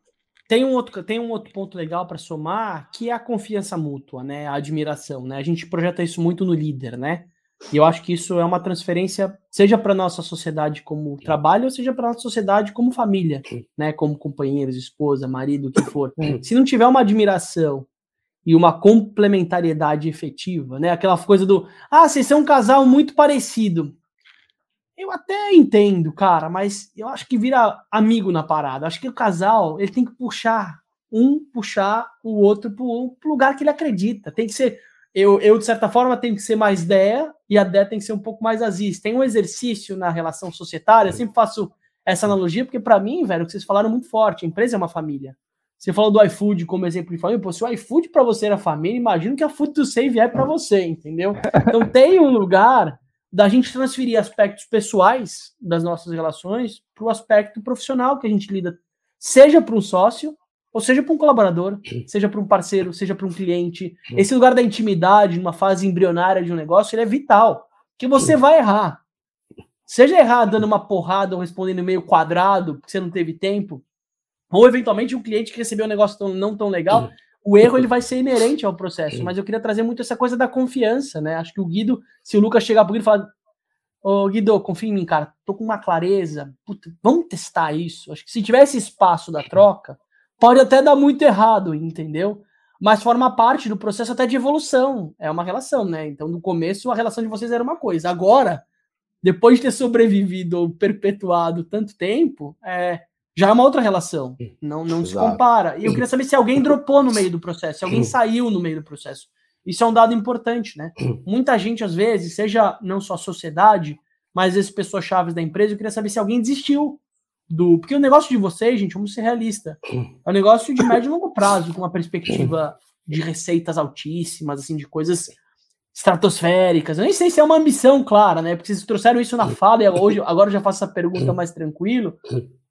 C: Tem um outro, tem um outro ponto legal para somar, que é a confiança mútua, né? A admiração, né? A gente projeta isso muito no líder, né? E eu acho que isso é uma transferência, seja para nossa sociedade como trabalho, ou seja para nossa sociedade como família, né? Como companheiros, esposa, marido, o que for. Se não tiver uma admiração e uma complementariedade efetiva, né? Aquela coisa do, ah, vocês são um casal muito parecido. Eu até entendo, cara, mas eu acho que vira amigo na parada. Acho que o casal, ele tem que puxar um, puxar o outro pro, pro lugar que ele acredita. Tem que ser eu, eu, de certa forma, tenho que ser mais DEA e a DEA tem que ser um pouco mais Aziz. Tem um exercício na relação societária, eu sempre faço essa analogia, porque para mim, velho, o que vocês falaram é muito forte, a empresa é uma família. Você falou do iFood como exemplo de família, pô, se o iFood para você era família, imagino que a Food to Save é para você, entendeu? Então tem um lugar da gente transferir aspectos pessoais das nossas relações para o aspecto profissional que a gente lida, seja para um sócio, ou seja para um colaborador, [CLEARS THROAT] seja para um parceiro, seja para um cliente. Esse lugar da intimidade, numa fase embrionária de um negócio, ele é vital. Que você vai errar. Seja errar dando uma porrada ou respondendo meio quadrado, porque você não teve tempo. ou eventualmente um cliente que recebeu um negócio tão, não tão legal, o erro ele vai ser inerente ao processo, mas eu queria trazer muito essa coisa da confiança, né? Acho que o Guido, se o Lucas chegar pro Guido e falar, ô Guido, confia em mim, cara, tô com uma clareza, puta, vamos testar isso. Acho que se tivesse espaço da troca, pode até dar muito errado, entendeu? Mas forma parte do processo até de evolução, é uma relação, né? Então, no começo, a relação de vocês era uma coisa, agora, depois de ter sobrevivido ou perpetuado tanto tempo, é, já é uma outra relação. Não, não se compara. E eu queria saber se alguém dropou no meio do processo, se alguém saiu no meio do processo. Isso é um dado importante, né? Muita gente, às vezes, seja não só a sociedade, mas às vezes pessoas chaves da empresa, eu queria saber se alguém desistiu do. Porque o negócio de vocês, gente, vamos ser realista, é um negócio de médio e longo prazo, com uma perspectiva de receitas altíssimas, assim, de coisas estratosféricas. Eu nem sei se é uma ambição clara, né? Porque vocês trouxeram isso na fala e hoje, agora eu já faço essa pergunta mais tranquilo.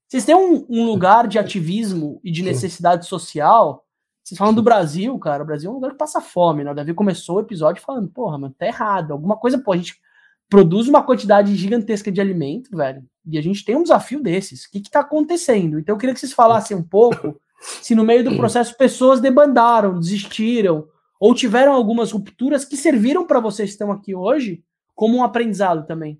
C: Vocês têm um, um, lugar de ativismo e de necessidade social. Vocês falam do Brasil, cara. O Brasil é um lugar que passa fome, né? O Davi começou o episódio falando, porra, mano, tá errado. Alguma coisa, pô, a gente produz uma quantidade gigantesca de alimento, velho, e a gente tem um desafio desses. O que que tá acontecendo? Então eu queria que vocês falassem um pouco se no meio do processo pessoas debandaram, desistiram, ou tiveram algumas rupturas que serviram para vocês que estão aqui hoje como um aprendizado também.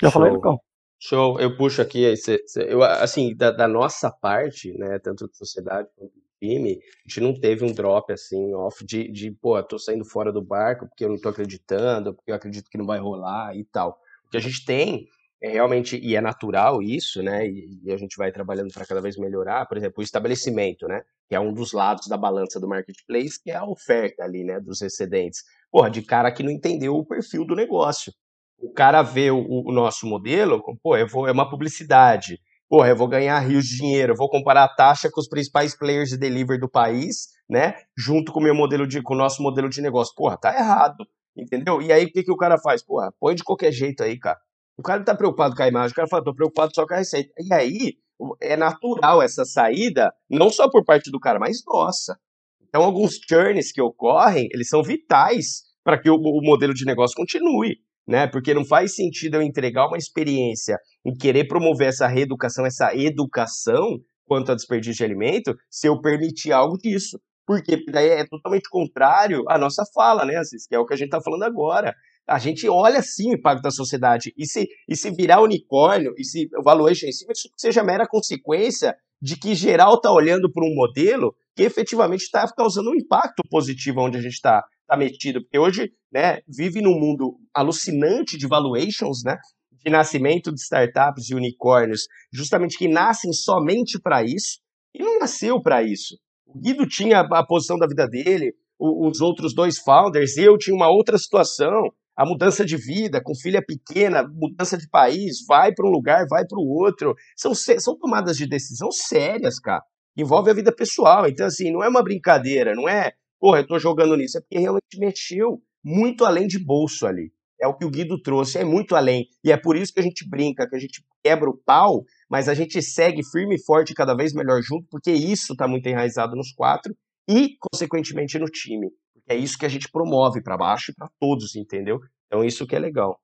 D: Já falei, Lucão.
A: Show, eu puxo aqui, eu, assim, da, da, nossa parte, né, tanto de sociedade quanto time, a gente não teve um drop, assim, off de, de, pô, tô saindo fora do barco porque eu não tô acreditando, porque eu acredito que não vai rolar e tal. O que a gente tem é realmente, e é natural isso, né, e, e a gente vai trabalhando para cada vez melhorar, por exemplo, o estabelecimento, né, que é um dos lados da balança do marketplace, que é a oferta ali, né, dos excedentes. Porra, de cara que não entendeu o perfil do negócio o cara vê o, o nosso modelo, pô, vou, é uma publicidade, pô, eu vou ganhar rios de dinheiro, vou comparar a taxa com os principais players de delivery do país, né, junto com o meu modelo de, com o nosso modelo de negócio. Porra, tá errado, entendeu? E aí o que, que o cara faz? Porra, põe de qualquer jeito aí, cara. O cara não tá preocupado com a imagem, o cara fala, tô preocupado só com a receita. E aí, é natural essa saída, não só por parte do cara, mas nossa. Então, alguns churns que ocorrem, eles são vitais para que o, o modelo de negócio continue né? Porque não faz sentido eu entregar uma experiência e querer promover essa reeducação, essa educação quanto a desperdício de alimento, se eu permitir algo disso. Porque daí é totalmente contrário à nossa fala, né, Assis? Que é o que a gente está falando agora. A gente olha sim o impacto da sociedade. E se, e se virar unicórnio, e se o valuation em cima, isso seja mera consequência de que geral está olhando para um modelo que efetivamente está causando um impacto positivo onde a gente está tá metido. Porque hoje né, vive num mundo alucinante de valuations, né, de nascimento de startups e unicórnios, justamente que nascem somente para isso, e não nasceu para isso. O Guido tinha a posição da vida dele, os outros dois founders, eu tinha uma outra situação, a mudança de vida, com filha pequena, mudança de país, vai para um lugar, vai para o outro. São, são tomadas de decisão sérias, cara. Envolve a vida pessoal. Então, assim, não é uma brincadeira, não é, porra, eu tô jogando nisso, é porque realmente mexeu muito além de bolso ali. É o que o Guido trouxe, é muito além. E é por isso que a gente brinca, que a gente quebra o pau, mas a gente segue firme e forte cada vez melhor junto, porque isso está muito enraizado nos quatro e, consequentemente, no time. É isso que a gente promove para baixo e para todos, entendeu? Então, isso que é legal.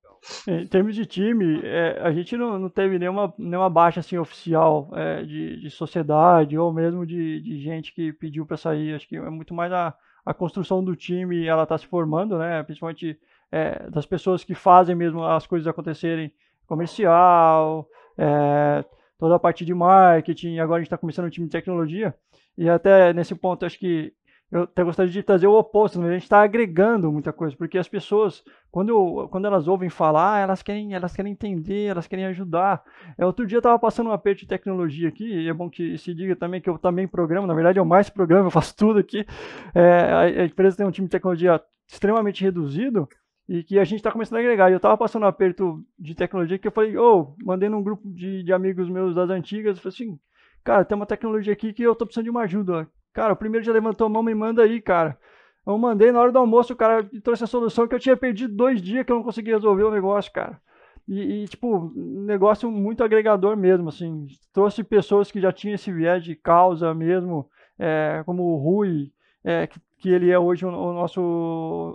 D: Em termos de time, é, a gente não, não, teve nenhuma, nenhuma baixa assim, oficial é, de, de, sociedade ou mesmo de, de gente que pediu para sair. Acho que é muito mais a, a construção do time ela está se formando, né? Principalmente é, das pessoas que fazem mesmo as coisas acontecerem, comercial, é, toda a parte de marketing. Agora a gente está começando um time de tecnologia e até nesse ponto acho que eu até gostaria de trazer o oposto, né? a gente está agregando muita coisa, porque as pessoas, quando, quando elas ouvem falar, elas querem, elas querem entender, elas querem ajudar. É, outro dia eu estava passando um aperto de tecnologia aqui, e é bom que se diga também que eu também programo, na verdade eu mais programo, [LAUGHS] eu faço tudo aqui. É, a, empresa tem um time de tecnologia extremamente reduzido, e que a gente está começando a agregar. Eu estava passando um aperto de tecnologia que eu falei, ô, oh, mandei num grupo de, de amigos meus das antigas, eu falei assim, cara, tem uma tecnologia aqui que eu estou precisando de uma ajuda. Cara, o primeiro já levantou a mão, me manda aí, cara. Eu mandei na hora do almoço, o cara trouxe a solução que eu tinha perdido dois dias que eu não conseguia resolver o negócio, cara. E, e, tipo, negócio muito agregador mesmo, assim. Trouxe pessoas que já tinham esse viés de causa mesmo, é, como o Rui, é, que, que, ele é hoje o, o, nosso,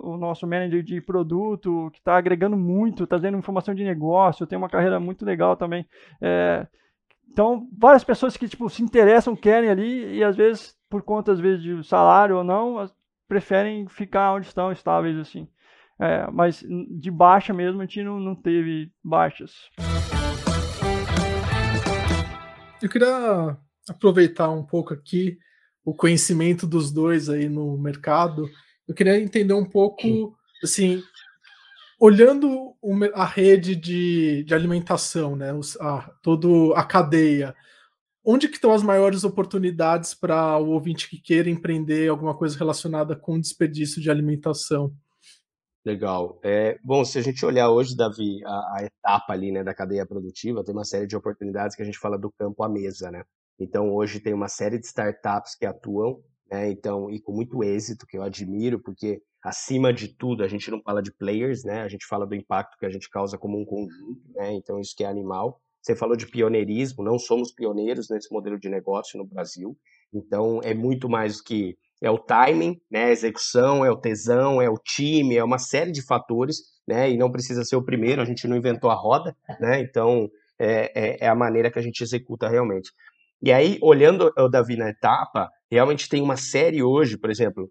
D: o nosso manager de produto, que está agregando muito, trazendo informação de negócio, tem uma carreira muito legal também. É, Então, várias pessoas que tipo, se interessam, querem ali, e às vezes, por conta às vezes, de salário ou não, preferem ficar onde estão estáveis, assim. É, mas de baixa mesmo, a gente não, não teve baixas.
B: Eu queria aproveitar um pouco aqui o conhecimento dos dois aí no mercado. Eu queria entender um pouco, assim, olhando a rede de, de alimentação, né, a, todo a cadeia, onde que estão as maiores oportunidades para o ouvinte que queira empreender alguma coisa relacionada com desperdício de alimentação?
A: Legal. É, bom, se a gente olhar hoje, Davi, a, a, etapa ali, né, da cadeia produtiva, tem uma série de oportunidades que a gente fala do campo à mesa, né? Então, hoje tem uma série de startups que atuam, né, então, e com muito êxito, que eu admiro, porque acima de tudo, a gente não fala de players, né? A gente fala do impacto que a gente causa como um conjunto, né? Então isso que é animal. Você falou de pioneirismo, não somos pioneiros nesse modelo de negócio no Brasil. Então é muito mais do que é o timing, né? A execução, é o tesão, é o time, é uma série de fatores, né? E não precisa ser o primeiro. A gente não inventou a roda, né? Então é, é, é a maneira que a gente executa realmente. E aí, olhando o Davi na etapa, realmente tem uma série hoje, por exemplo,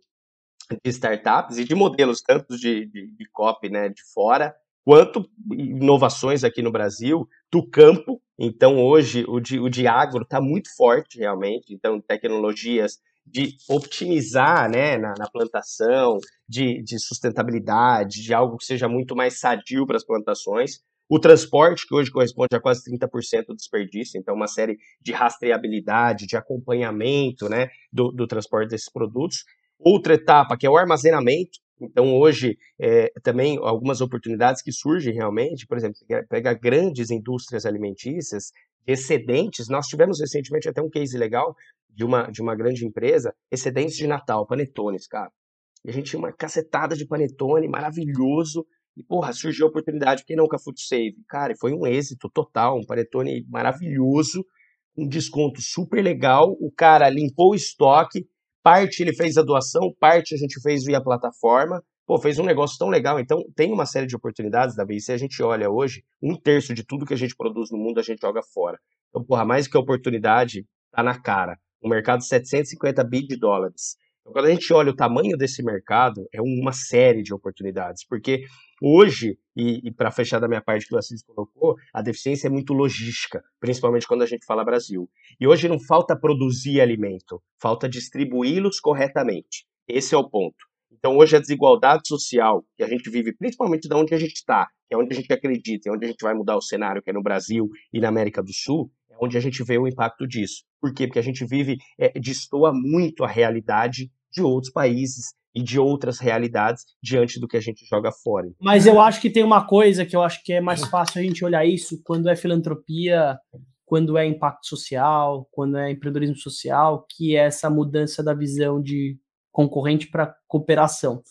A: de startups e de modelos, tanto de, de, de copy né, de fora, quanto inovações aqui no Brasil, do campo. Então, hoje, o de, o de agro está muito forte, realmente. Então, tecnologias de optimizar né, na, na plantação, de, de, sustentabilidade, de algo que seja muito mais sadio para as plantações. O transporte, que hoje corresponde a quase 30% do desperdício, então uma série de rastreabilidade, de acompanhamento né, do, do transporte desses produtos. Outra etapa, que é o armazenamento. Então, hoje, é, também algumas oportunidades que surgem realmente, por exemplo, pega grandes indústrias alimentícias, excedentes. Nós tivemos recentemente até um case legal de uma, de uma grande empresa, excedentes de Natal, panetones, cara. E a gente tinha uma cacetada de panetone maravilhoso. E, porra, surgiu a oportunidade, porque não com a Food Save? Cara, foi um êxito total, um panetone maravilhoso, um desconto super legal. O cara limpou o estoque, Parte ele fez a doação, parte a gente fez via plataforma. Pô, fez um negócio tão legal. Então, tem uma série de oportunidades, Davi. Se a gente olha hoje, um terço de tudo que a gente produz no mundo a gente joga fora. Então, porra, mais que a oportunidade, tá na cara. Um mercado de 750 bi de dólares. Então, quando a gente olha o tamanho desse mercado, é uma série de oportunidades, porque hoje, e, e para fechar da minha parte que o Assis colocou, a deficiência é muito logística, principalmente quando a gente fala Brasil. E hoje não falta produzir alimento, falta distribuí-los corretamente. Esse é o ponto. Então, hoje, a desigualdade social que a gente vive, principalmente da onde a gente está, que é onde a gente acredita, é onde a gente vai mudar o cenário, que é no Brasil e na América do Sul, é onde a gente vê o impacto disso. Por quê? Porque a gente vive, é, destoa muito a realidade de outros países e de outras realidades diante do que a gente joga fora.
C: Mas eu acho que tem uma coisa que eu acho que é mais fácil a gente olhar isso quando é filantropia, quando é impacto social, quando é empreendedorismo social, que é essa mudança da visão de concorrente para cooperação.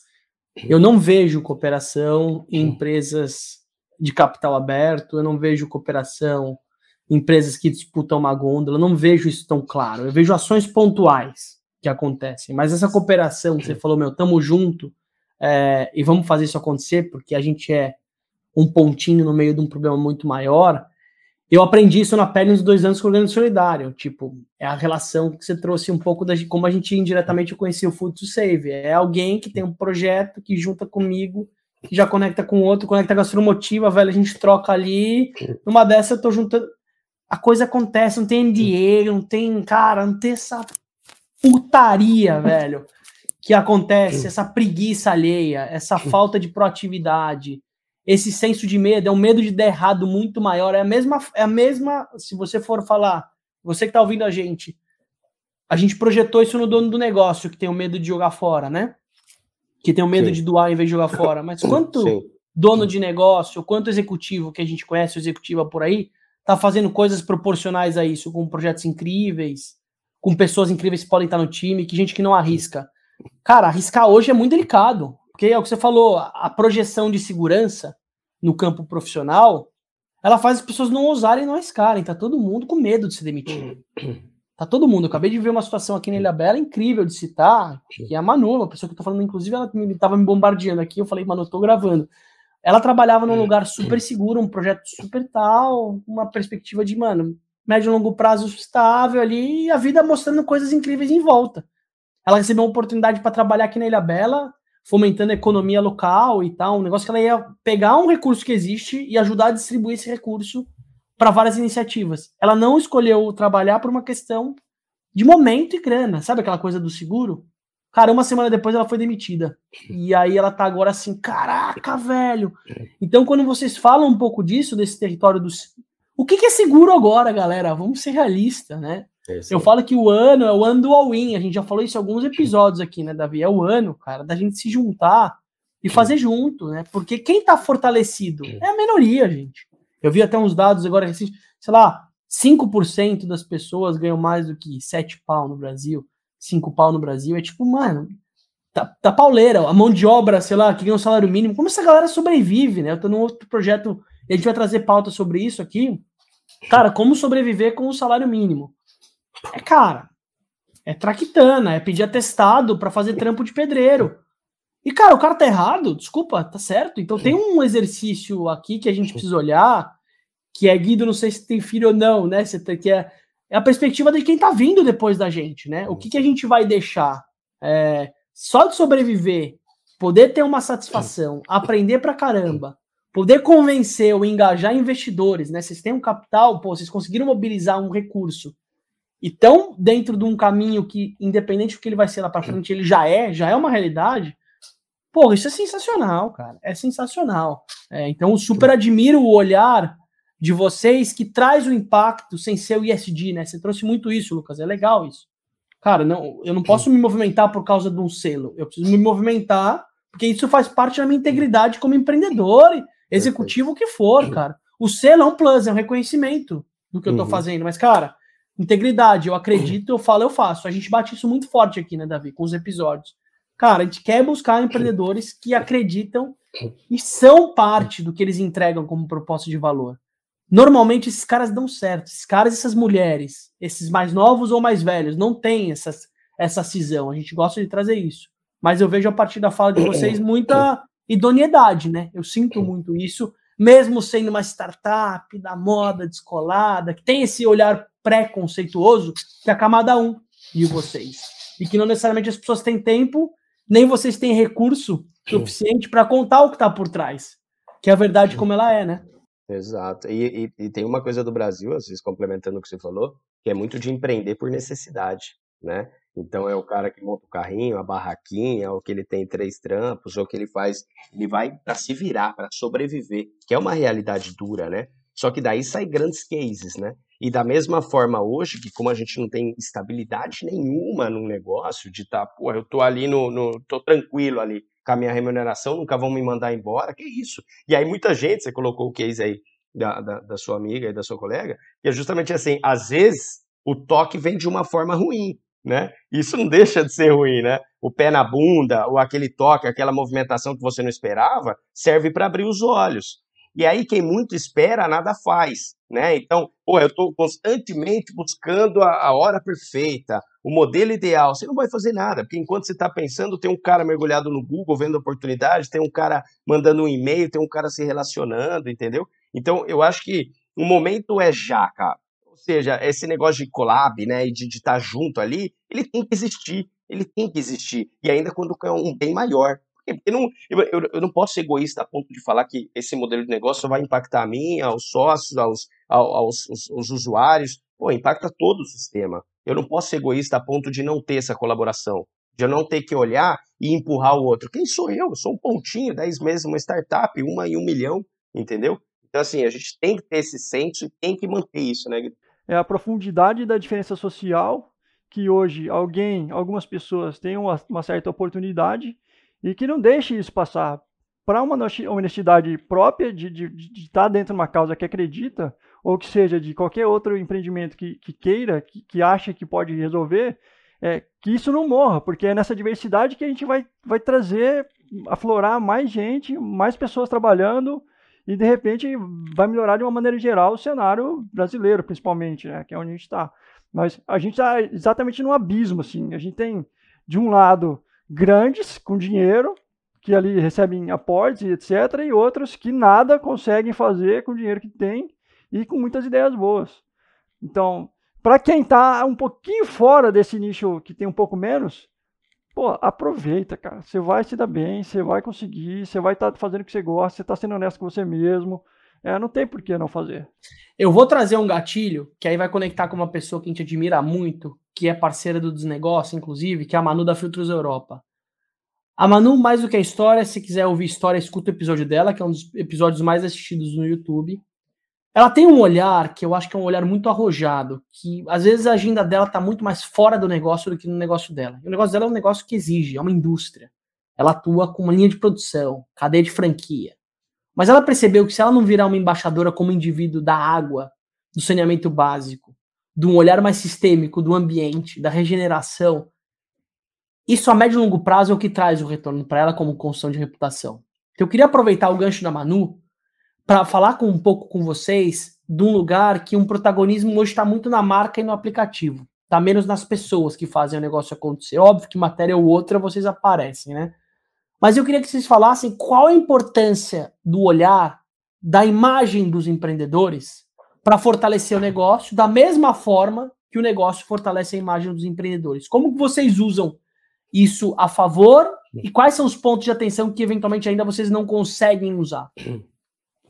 C: Eu não vejo cooperação em empresas de capital aberto, eu não vejo cooperação em empresas que disputam uma gôndola, eu não vejo isso tão claro. Eu vejo ações pontuais que acontecem, mas essa cooperação você falou, meu, tamo junto é, e vamos fazer isso acontecer, porque a gente é um pontinho no meio de um problema muito maior, eu aprendi isso na pele nos dois anos com o Organismo Solidário. Tipo, é a relação que você trouxe um pouco da como a gente indiretamente conhecia o Food to Save. É alguém que tem um projeto que junta comigo, que já conecta com o outro, conecta a gastromotiva, velho, a gente troca ali. Numa dessa eu tô juntando. A coisa acontece, não tem NDA, não tem, cara, não tem essa putaria, velho, que acontece, essa preguiça alheia, essa falta de proatividade esse senso de medo, é um medo de dar errado muito maior. É a mesma, é a mesma, se você for falar, você que está ouvindo a gente, a gente projetou isso no dono do negócio, que tem o medo de jogar fora, né? Que tem o medo Sim. de doar em vez de jogar fora. Mas quanto Sim. dono de negócio, quanto executivo que a gente conhece, executiva por aí, tá fazendo coisas proporcionais a isso, com projetos incríveis, com pessoas incríveis que podem estar no time, que gente que não arrisca. Cara, arriscar hoje é muito delicado. Porque é o que você falou, a projeção de segurança no campo profissional, ela faz as pessoas não ousarem não arriscarem. Tá todo mundo com medo de se demitir. Tá todo mundo. Eu acabei de ver uma situação aqui na Ilha Bela incrível de citar, que é a Manu, uma pessoa que eu tô falando, inclusive, ela me, tava me bombardeando aqui. Eu falei, Manu, eu tô gravando. Ela trabalhava num lugar super seguro, um projeto super tal, uma perspectiva de, mano, médio e longo prazo estável ali e a vida mostrando coisas incríveis em volta. Ela recebeu uma oportunidade para trabalhar aqui na Ilha Bela, fomentando a economia local e tal, um negócio que ela ia pegar um recurso que existe e ajudar a distribuir esse recurso para várias iniciativas. Ela não escolheu trabalhar por uma questão de momento e grana, sabe aquela coisa do seguro? Cara, uma semana depois ela foi demitida. E aí ela tá agora assim, caraca, velho. Então, quando vocês falam um pouco disso, desse território dos. O que, que é seguro agora, galera? Vamos ser realistas, né? É Eu falo que o ano é o ano do all-in. A gente já falou isso em alguns episódios aqui, né, Davi? É o ano, cara, da gente se juntar e fazer junto, né? Porque quem tá fortalecido é a minoria, gente. Eu vi até uns dados agora, sei lá, 5% das pessoas ganham mais do que 7 pau no Brasil, 5 pau no Brasil. É tipo, mano, tá, tá pauleira. A mão de obra, sei lá, que ganha um salário mínimo. Como essa galera sobrevive, né? Eu tô num outro projeto e a gente vai trazer pauta sobre isso aqui. Cara, como sobreviver com o salário mínimo? É, cara, é traquitana, é pedir atestado para fazer trampo de pedreiro. E, cara, o cara tá errado, desculpa, tá certo. Então tem um exercício aqui que a gente precisa olhar, que é Guido, não sei se tem filho ou não, né? Tem, que é, é a perspectiva de quem tá vindo depois da gente, né? O que, que a gente vai deixar? É, só de sobreviver, poder ter uma satisfação, aprender pra caramba, poder convencer ou engajar investidores, né? Vocês têm um capital, pô, vocês conseguiram mobilizar um recurso e estão dentro de um caminho que, independente do que ele vai ser lá para frente, ele já é, já é uma realidade. Pô, isso é sensacional, cara. É sensacional. É, então, super admiro o olhar de vocês que traz o impacto sem ser o ISD, né? Você trouxe muito isso, Lucas. É legal isso. Cara, não, eu não posso me movimentar por causa de um selo. Eu preciso me movimentar porque isso faz parte da minha integridade como empreendedor, executivo, o que for, cara. O selo é um plus, é um reconhecimento do que eu tô uhum. fazendo. Mas, cara, integridade, eu acredito, eu falo, eu faço. A gente bate isso muito forte aqui, né, Davi, com os episódios. Cara, a gente quer buscar empreendedores que acreditam e são parte do que eles entregam como propósito de valor. Normalmente esses caras dão certo. Esses caras, essas mulheres, esses mais novos ou mais velhos, não têm essas, essa cisão. A gente gosta de trazer isso. Mas eu vejo a partir da fala de vocês muita idoneidade, né? Eu sinto muito isso, mesmo sendo uma startup da moda descolada, que tem esse olhar pré-conceituoso, que é a camada 1 de vocês. E que não necessariamente as pessoas têm tempo nem vocês têm recurso suficiente para contar o que está por trás, que é a verdade como ela é, né?
A: Exato. E, e, e, tem uma coisa do Brasil, às vezes complementando o que você falou, que é muito de empreender por necessidade, né? Então é o cara que monta o carrinho, a barraquinha, ou que ele tem três trampos, ou que ele faz, ele vai para se virar, para sobreviver, que é uma realidade dura, né? Só que daí sai grandes cases, né? E da mesma forma hoje, que como a gente não tem estabilidade nenhuma no negócio, de estar, tá, pô, eu tô ali no, no, tô tranquilo ali com a minha remuneração, nunca vão me mandar embora, que isso? E aí muita gente, você colocou o case aí da, da, da sua amiga e da sua colega, que é justamente assim, às vezes o toque vem de uma forma ruim, né? Isso não deixa de ser ruim, né? O pé na bunda, ou aquele toque, aquela movimentação que você não esperava, serve para abrir os olhos. E aí quem muito espera nada faz, né? Então, pô, eu estou constantemente buscando a, a, hora perfeita, o modelo ideal. Você não vai fazer nada, porque enquanto você está pensando, tem um cara mergulhado no Google vendo oportunidade, tem um cara mandando um e-mail, tem um cara se relacionando, entendeu? Então, eu acho que o momento é já, cara. Seja, esse negócio de collab, né, e de estar tá junto ali, ele tem que existir, ele tem que existir. E ainda quando é um bem maior, porque não, eu, eu, eu, não posso ser egoísta a ponto de falar que esse modelo de negócio vai impactar a mim, aos sócios, aos, aos, aos, aos usuários. Pô, impacta todo o sistema. Eu não posso ser egoísta a ponto de não ter essa colaboração, de eu não ter que olhar e empurrar o outro. Quem sou eu? Eu sou um pontinho, 10 meses, uma startup, uma em um milhão, entendeu? Então, assim, a gente tem que ter esse senso e tem que manter isso, né?
D: É a profundidade da diferença social que hoje alguém, algumas pessoas têm uma, uma certa oportunidade e que não deixe isso passar. Para uma honestidade própria de, de, de, estar dentro de uma causa que acredita, ou que seja de qualquer outro empreendimento que, que queira, que, que ache que pode resolver, é, que isso não morra, porque é nessa diversidade que a gente vai, vai trazer, aflorar mais gente, mais pessoas trabalhando, e de repente vai melhorar de uma maneira geral o cenário brasileiro, principalmente, né, que é onde a gente está. Mas a gente está exatamente no abismo, assim, a gente tem, de um lado, grandes com dinheiro, que ali recebem aportes e etc., e outros que nada conseguem fazer com o dinheiro que tem e com muitas ideias boas. Então, para quem está um pouquinho fora desse nicho que tem um pouco menos, pô, aproveita, cara. Você vai se dar bem, você vai conseguir, você vai estar tá fazendo o que você gosta, você está sendo honesto com você mesmo. É, não tem por que não fazer.
C: Eu vou trazer um gatilho que aí vai conectar com uma pessoa que a gente admira muito, que é parceira do Desnegócio, inclusive, que é a Manu da Filtros Europa. A Manu, mais do que a história, se quiser ouvir história, escuta o episódio dela, que é um dos episódios mais assistidos no YouTube. Ela tem um olhar que eu acho que é um olhar muito arrojado, que às vezes a agenda dela está muito mais fora do negócio do que no negócio dela. E o negócio dela é um negócio que exige, é uma indústria. Ela atua com uma linha de produção, cadeia de franquia. Mas ela percebeu que se ela não virar uma embaixadora como indivíduo da água, do saneamento básico, de um olhar mais sistêmico do ambiente, da regeneração, isso a médio e longo prazo é o que traz o retorno para ela como construção de reputação. Então, eu queria aproveitar o gancho da Manu para falar com, um pouco com vocês de um lugar que um protagonismo hoje está muito na marca e no aplicativo. Está menos nas pessoas que fazem o negócio acontecer. Óbvio que matéria ou outra vocês aparecem, né? Mas eu queria que vocês falassem qual a importância do olhar, da imagem dos empreendedores para fortalecer o negócio, da mesma forma que o negócio fortalece a imagem dos empreendedores. Como vocês usam isso a favor e quais são os pontos de atenção que eventualmente ainda vocês não conseguem usar? [CLEARS THROAT]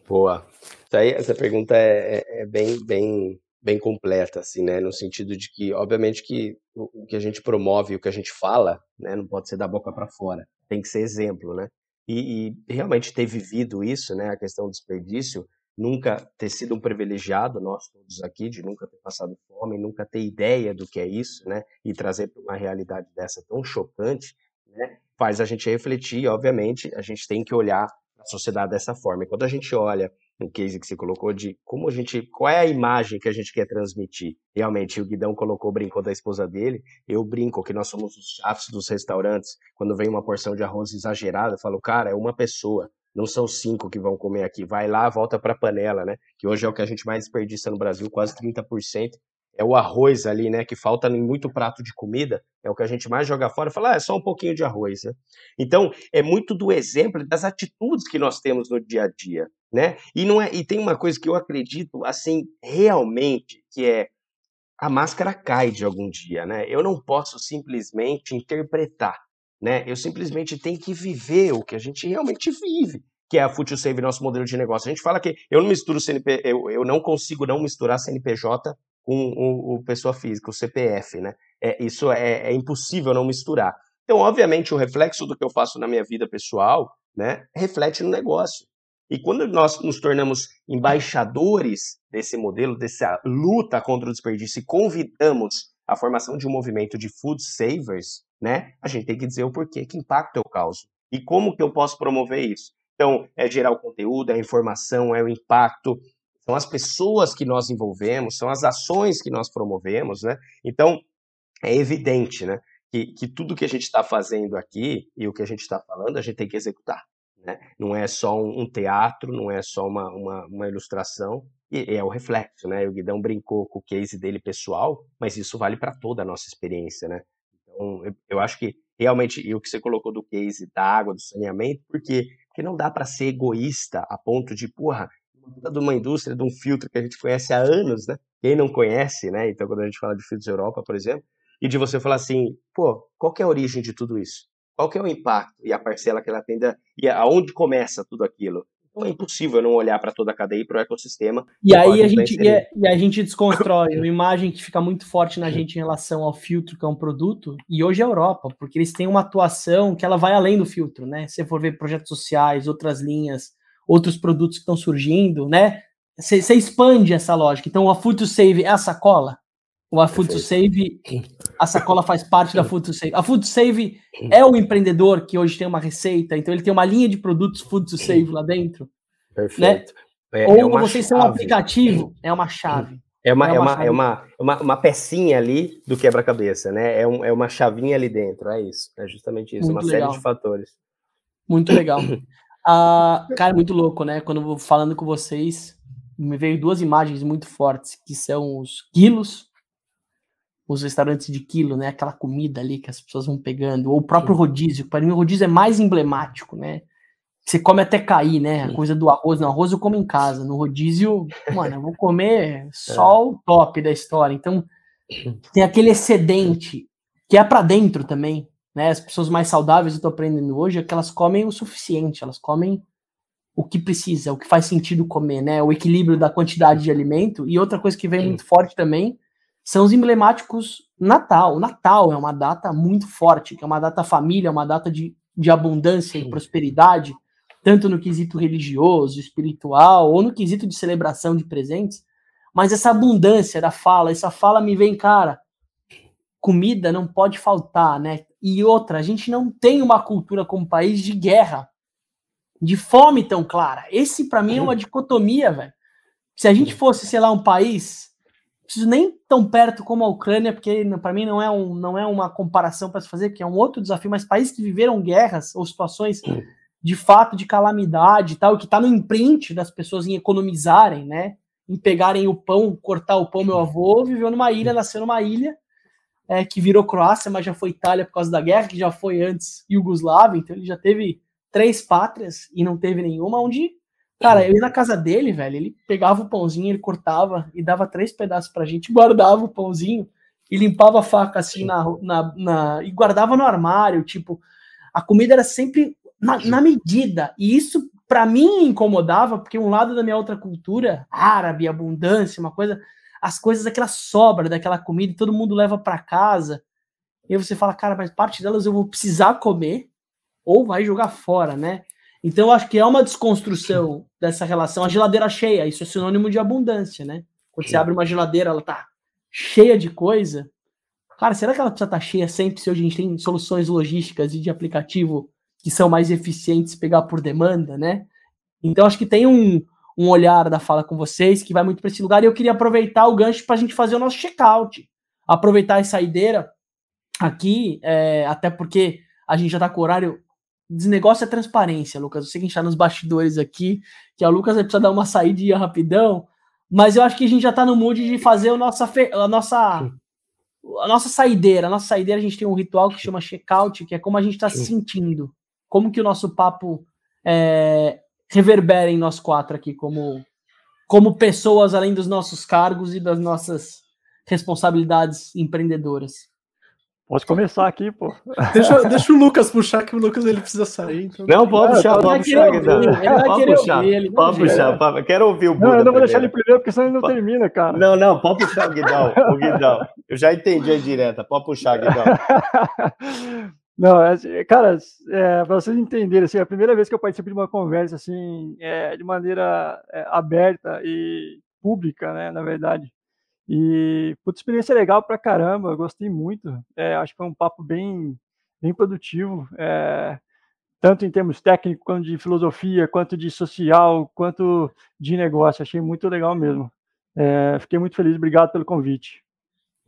A: Boa. Isso aí, essa pergunta é, é, é, bem, bem, bem completa, assim, né? No sentido de que, obviamente, que o, o que a gente promove, o que a gente fala, né, não pode ser da boca para fora. Tem que ser exemplo, né? E, e, realmente ter vivido isso, né? A questão do desperdício, nunca ter sido um privilegiado, nós todos aqui, de nunca ter passado fome, nunca ter ideia do que é isso, né? E trazer para uma realidade dessa tão chocante, né? Faz a gente refletir, obviamente, a gente tem que olhar a sociedade dessa forma. E quando a gente olha no case que você colocou de como a gente, qual é a imagem que a gente quer transmitir. Realmente, o Guidão colocou, brincou da esposa dele, eu brinco que nós somos os chatos dos restaurantes, quando vem uma porção de arroz exagerada, eu falo, cara, é uma pessoa, não são cinco que vão comer aqui, vai lá, volta para a panela, né, que hoje é o que a gente mais desperdiça no Brasil, quase 30%, é o arroz ali, né, que falta em muito prato de comida, é o que a gente mais joga fora, fala, ah, é só um pouquinho de arroz, né? Então, é muito do exemplo das atitudes que nós temos no dia a dia, né? E não é, e tem uma coisa que eu acredito assim, realmente, que é a máscara cai de algum dia, né? Eu não posso simplesmente interpretar, né? Eu simplesmente tenho que viver o que a gente realmente vive que é a Future Save, nosso modelo de negócio. A gente fala que eu não misturo CNP, eu, eu não consigo não misturar CNPJ com o, o pessoa física, o CPF, né? É, isso é, é impossível não misturar. Então, obviamente, o reflexo do que eu faço na minha vida pessoal, né, reflete no negócio. E quando nós nos tornamos embaixadores desse modelo, dessa luta contra o desperdício e convidamos a formação de um movimento de food savers, né, a gente tem que dizer o porquê, que impacto eu causo e como que eu posso promover isso. Então, é gerar o conteúdo, é a informação, é o impacto, são as pessoas que nós envolvemos, são as ações que nós promovemos, né? Então, é evidente, né? Que, que tudo que a gente está fazendo aqui e o que a gente está falando, a gente tem que executar. Né? Não é só um, teatro, não é só uma, uma, uma ilustração, e, é o reflexo, né? O Guidão brincou com o case dele pessoal, mas isso vale para toda a nossa experiência, né? Então, eu, eu acho que realmente, e o que você colocou do case da água, do saneamento, porque, porque não dá para ser egoísta a ponto de, porra, de uma indústria, de um filtro que a gente conhece há anos, né? Quem não conhece, né? Então, quando a gente fala de filtros Europa, por exemplo, e de você falar assim, pô, qual que é a origem de tudo isso? Qual que é o impacto e a parcela que ela tem da, e aonde começa tudo aquilo? Então é impossível não olhar para toda a cadeia e para o ecossistema.
C: E aí a gente, e a, é, e a, gente desconstrói uma imagem que fica muito forte na gente em relação ao filtro, que é um produto, e hoje é a Europa, porque eles têm uma atuação que ela vai além do filtro, né? Se for ver projetos sociais, outras linhas, outros produtos que estão surgindo, né? Você expande essa lógica. Então, a Food to Save é a sacola? O a Food to Save, a sacola faz parte da Food to Save. A Food to Save é o empreendedor que hoje tem uma receita, então ele tem uma linha de produtos Food to Save lá dentro. Perfeito. Né? É, Ou é vocês são um aplicativo, é uma chave.
A: É uma, é, uma, é, uma, é uma, uma, pecinha ali do quebra-cabeça, né? É, um, é uma chavinha ali dentro, é isso. É justamente isso, Muito uma legal. série de fatores.
C: Muito legal. [COUGHS] Ah, cara, muito louco, né? Quando eu vou falando com vocês, me veio duas imagens muito fortes, que são os quilos, os restaurantes de quilo, né? Aquela comida ali que as pessoas vão pegando, ou o próprio rodízio. Para mim, o rodízio é mais emblemático, né? você come até cair, né? A coisa do arroz. No arroz eu como em casa. No rodízio, mano, eu vou comer [LAUGHS] só o top da história. Então, [CLEARS THROAT] tem aquele excedente que é para dentro também, né? As pessoas mais saudáveis, eu tô aprendendo hoje, é que elas comem o suficiente, elas comem o que precisa, o que faz sentido comer, né? O equilíbrio da quantidade de alimento. E outra coisa que vem muito forte também são os emblemáticos Natal. O Natal é uma data muito forte, que é uma data família, uma data de, de abundância e prosperidade tanto no quesito religioso, espiritual, ou no quesito de celebração de presentes, mas essa abundância da fala, essa fala me vem, cara, comida não pode faltar, né? E outra, a gente não tem uma cultura como país de guerra, de fome tão clara. Esse para mim é uma dicotomia, velho. Se a gente fosse, sei lá, um país, preciso nem tão perto como a Ucrânia, porque para mim não é, um, não é uma comparação para se fazer, que é um outro desafio, mas países que viveram guerras ou situações de fato de calamidade e tal, que está no imprint das pessoas em economizarem, né? Em pegarem o pão, cortar o pão. Meu avô viveu numa ilha, nasceu numa ilha é, que virou Croácia, mas já foi Itália por causa da guerra, que já foi antes Iugoslávia, então ele já teve três pátrias e não teve nenhuma, onde, cara, eu ia na casa dele, velho, ele pegava o pãozinho, ele cortava e dava três pedaços pra gente, [LAUGHS] guardava o pãozinho e limpava a faca assim na, na, na e guardava no armário, tipo, a comida era sempre na, na medida. E isso, para mim, incomodava, porque um lado da minha outra cultura, árabe, abundância, uma coisa, as coisas, aquela sobra daquela comida, todo mundo leva para casa. E você fala, cara, mas parte delas eu vou precisar comer, ou vai jogar fora, né? Então, eu acho que é uma desconstrução dessa relação. A geladeira cheia, isso é sinônimo de abundância, né? Quando você abre uma geladeira, ela tá cheia de coisa. Cara, será que ela precisa estar tá cheia sempre se hoje a gente tem soluções logísticas e de aplicativo que são mais eficientes pegar por demanda, né? Então acho que tem um, um olhar da fala com vocês que vai muito para esse lugar e eu queria aproveitar o gancho para a gente fazer o nosso check-out, aproveitar essa saideira aqui, é, até porque a gente já está com o horário. Desnegócio é transparência, Lucas. Eu sei que a gente está nos bastidores aqui, que o Lucas vai precisar dar uma saída rapidão, mas eu acho que a gente já está no mood de fazer a nossa, a nossa a nossa saideira. A nossa saideira a gente tem um ritual que chama check-out, que é como a gente está se sentindo como que o nosso papo é, reverbera em nós quatro aqui, como, como pessoas além dos nossos cargos e das nossas responsabilidades empreendedoras.
D: Pode começar aqui, pô.
B: Deixa, deixa o Lucas puxar, que o Lucas ele precisa sair.
A: Então... Não, pode puxar, pode puxar. Pode puxar, pode puxar. Pode, quero ouvir o
D: Buda Não, eu não vou deixar ele primeiro, porque senão ele não pode... termina, cara.
A: Não, não, pode puxar o Guidão, o Guidão. Eu já entendi a direta, pode puxar, Guidão. [LAUGHS]
D: Não, é, assim, cara, é, para vocês entenderem, assim, é a primeira vez que eu participo de uma conversa assim, é, de maneira é, aberta e pública, né, na verdade. E, puta, experiência legal pra caramba, gostei muito. É, acho que foi um papo bem, bem produtivo, é, tanto em termos técnicos, quanto de filosofia, quanto de social, quanto de negócio. Achei muito legal mesmo. É, fiquei muito feliz, obrigado pelo convite.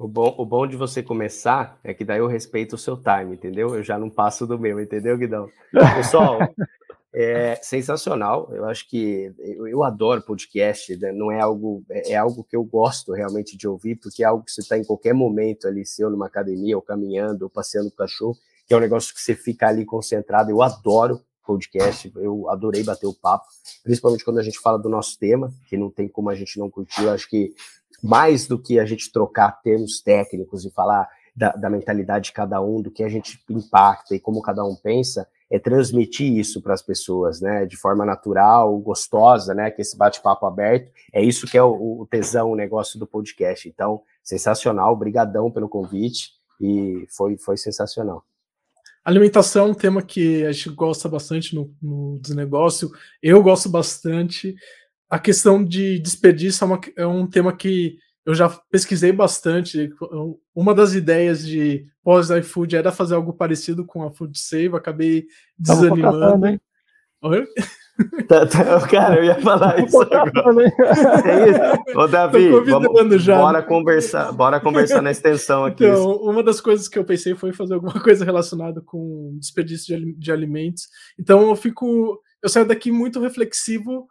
A: O bom, o bom de você começar é que daí eu respeito o seu time, entendeu? Eu já não passo do meu, entendeu, Guidão? [LAUGHS] Pessoal, é sensacional. Eu acho que eu, eu adoro podcast, né? não é algo, é, é algo que eu gosto realmente de ouvir, porque é algo que você está em qualquer momento ali, se eu numa academia, ou caminhando, ou passeando com o cachorro, que é um negócio que você fica ali concentrado. Eu adoro podcast, eu adorei bater o papo, principalmente quando a gente fala do nosso tema, que não tem como a gente não curtir. Eu acho que mais do que a gente trocar termos técnicos e falar da, da, mentalidade de cada um, do que a gente impacta e como cada um pensa, é transmitir isso para as pessoas, né, de forma natural, gostosa, né, que esse bate-papo aberto, é isso que é o, o tesão, o negócio do podcast. Então, sensacional, brigadão pelo convite. E foi, foi sensacional.
B: Alimentação é um tema que a gente gosta bastante no, no desnegócio, eu gosto bastante, a questão de desperdício é, uma, é, um tema que eu já pesquisei bastante. Uma das ideias de pós-iFood era fazer algo parecido com a Food Save, acabei desanimando. Hein?
A: Oi? Tá, tá, cara, eu ia falar isso agora. É isso. Ô, Davi, vamos, já. bora conversar, bora conversar na extensão aqui.
B: Então, uma das coisas que eu pensei foi fazer alguma [LAUGHS] coisa relacionada com desperdício de, de alimentos. Então, eu fico, eu saio daqui muito reflexivo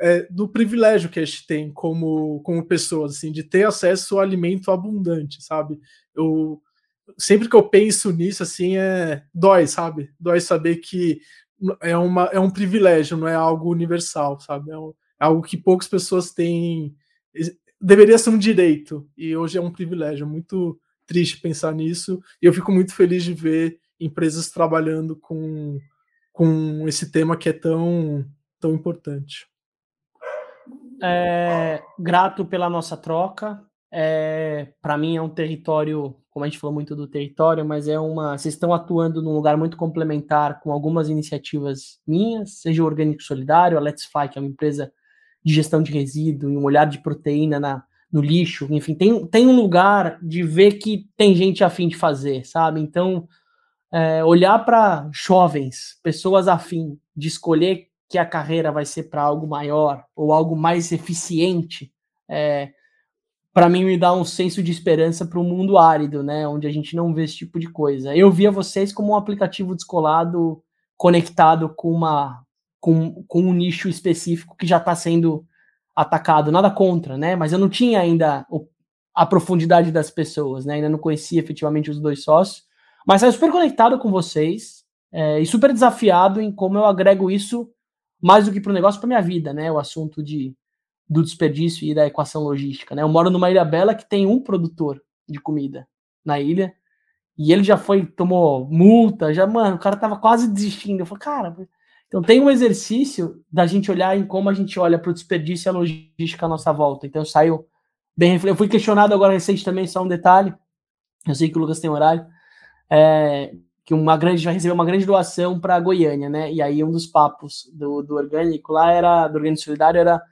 B: é, do privilégio que a gente tem como, como pessoas, assim, de ter acesso a alimento abundante, sabe? Eu sempre que eu penso nisso, assim, é dói, sabe? Dói saber que é, uma, é um privilégio, não é algo universal, sabe? É, um, é algo que poucas pessoas têm. Deveria ser um direito, e hoje é um privilégio. É muito triste pensar nisso, e eu fico muito feliz de ver empresas trabalhando com, com esse tema que é tão, tão importante.
C: É, grato pela nossa troca. É, para mim é um território, como a gente falou muito do território, mas é uma. Vocês estão atuando num lugar muito complementar com algumas iniciativas minhas, seja o Orgânico Solidário, a Let's Fly, que é uma empresa de gestão de resíduo e um olhar de proteína na, no lixo, enfim, tem, tem um lugar de ver que tem gente afim de fazer, sabe? Então, é, olhar para jovens, pessoas afim de escolher que a carreira vai ser para algo maior ou algo mais eficiente, é, para mim me dá um senso de esperança para o mundo árido, né, onde a gente não vê esse tipo de coisa. Eu via vocês como um aplicativo descolado conectado com uma com, com um nicho específico que já está sendo atacado, nada contra, né? Mas eu não tinha ainda a profundidade das pessoas, né? Ainda não conhecia efetivamente os dois sócios, mas saio super conectado com vocês é, e super desafiado em como eu agrego isso mais do que para o negócio, para minha vida, né? O assunto de, do desperdício e da equação logística, né? Eu moro numa ilha bela que tem um produtor de comida na ilha e ele já foi, tomou multa, já, mano, o cara tava quase desistindo. Eu falei, cara, então tem um exercício da gente olhar em como a gente olha para o desperdício e a logística à nossa volta. Então eu saio bem, eu fui questionado agora recente também, só um detalhe. Eu sei que o Lucas tem horário. É, que uma grande vai receber uma grande doação para Goiânia, né? E aí um dos papos do, do orgânico lá era do orgânico solidário era,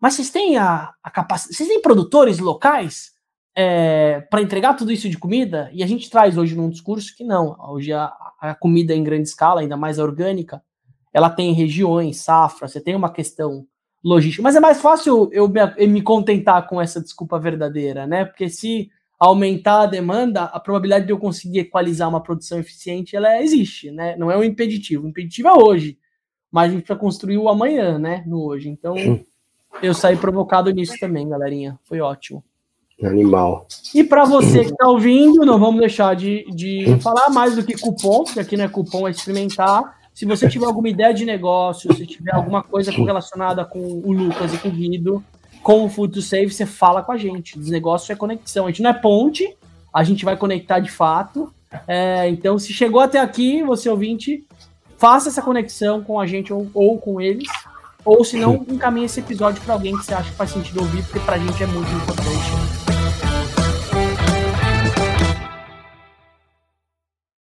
C: mas vocês têm a, a capacidade, vocês têm produtores locais é, para entregar tudo isso de comida? E a gente traz hoje num discurso que não, hoje a, a comida em grande escala, ainda mais a orgânica, ela tem regiões, safra, você tem uma questão logística, mas é mais fácil eu me, eu me contentar com essa desculpa verdadeira, né? Porque se aumentar a demanda, a probabilidade de eu conseguir equalizar uma produção eficiente, ela existe, né? Não é um impeditivo. O impeditivo é hoje, mas a gente precisa construir o amanhã, né? No hoje. Então, eu saí provocado nisso também, galerinha. Foi ótimo.
A: Animal.
C: E para você que está ouvindo, não vamos deixar de, de falar mais do que cupom, porque aqui não é cupom, é experimentar. Se você tiver alguma ideia de negócio, se tiver alguma coisa relacionada com o Lucas e com o Guido, com o Food to Save, você fala com a gente. O negócio é conexão. A gente não é ponte, a gente vai conectar de fato. É, então, se chegou até aqui, você ouvinte, faça essa conexão com a gente ou, ou com eles. Ou se não, [LAUGHS] encaminhe esse episódio para alguém que você acha que faz sentido ouvir, porque para a gente é muito importante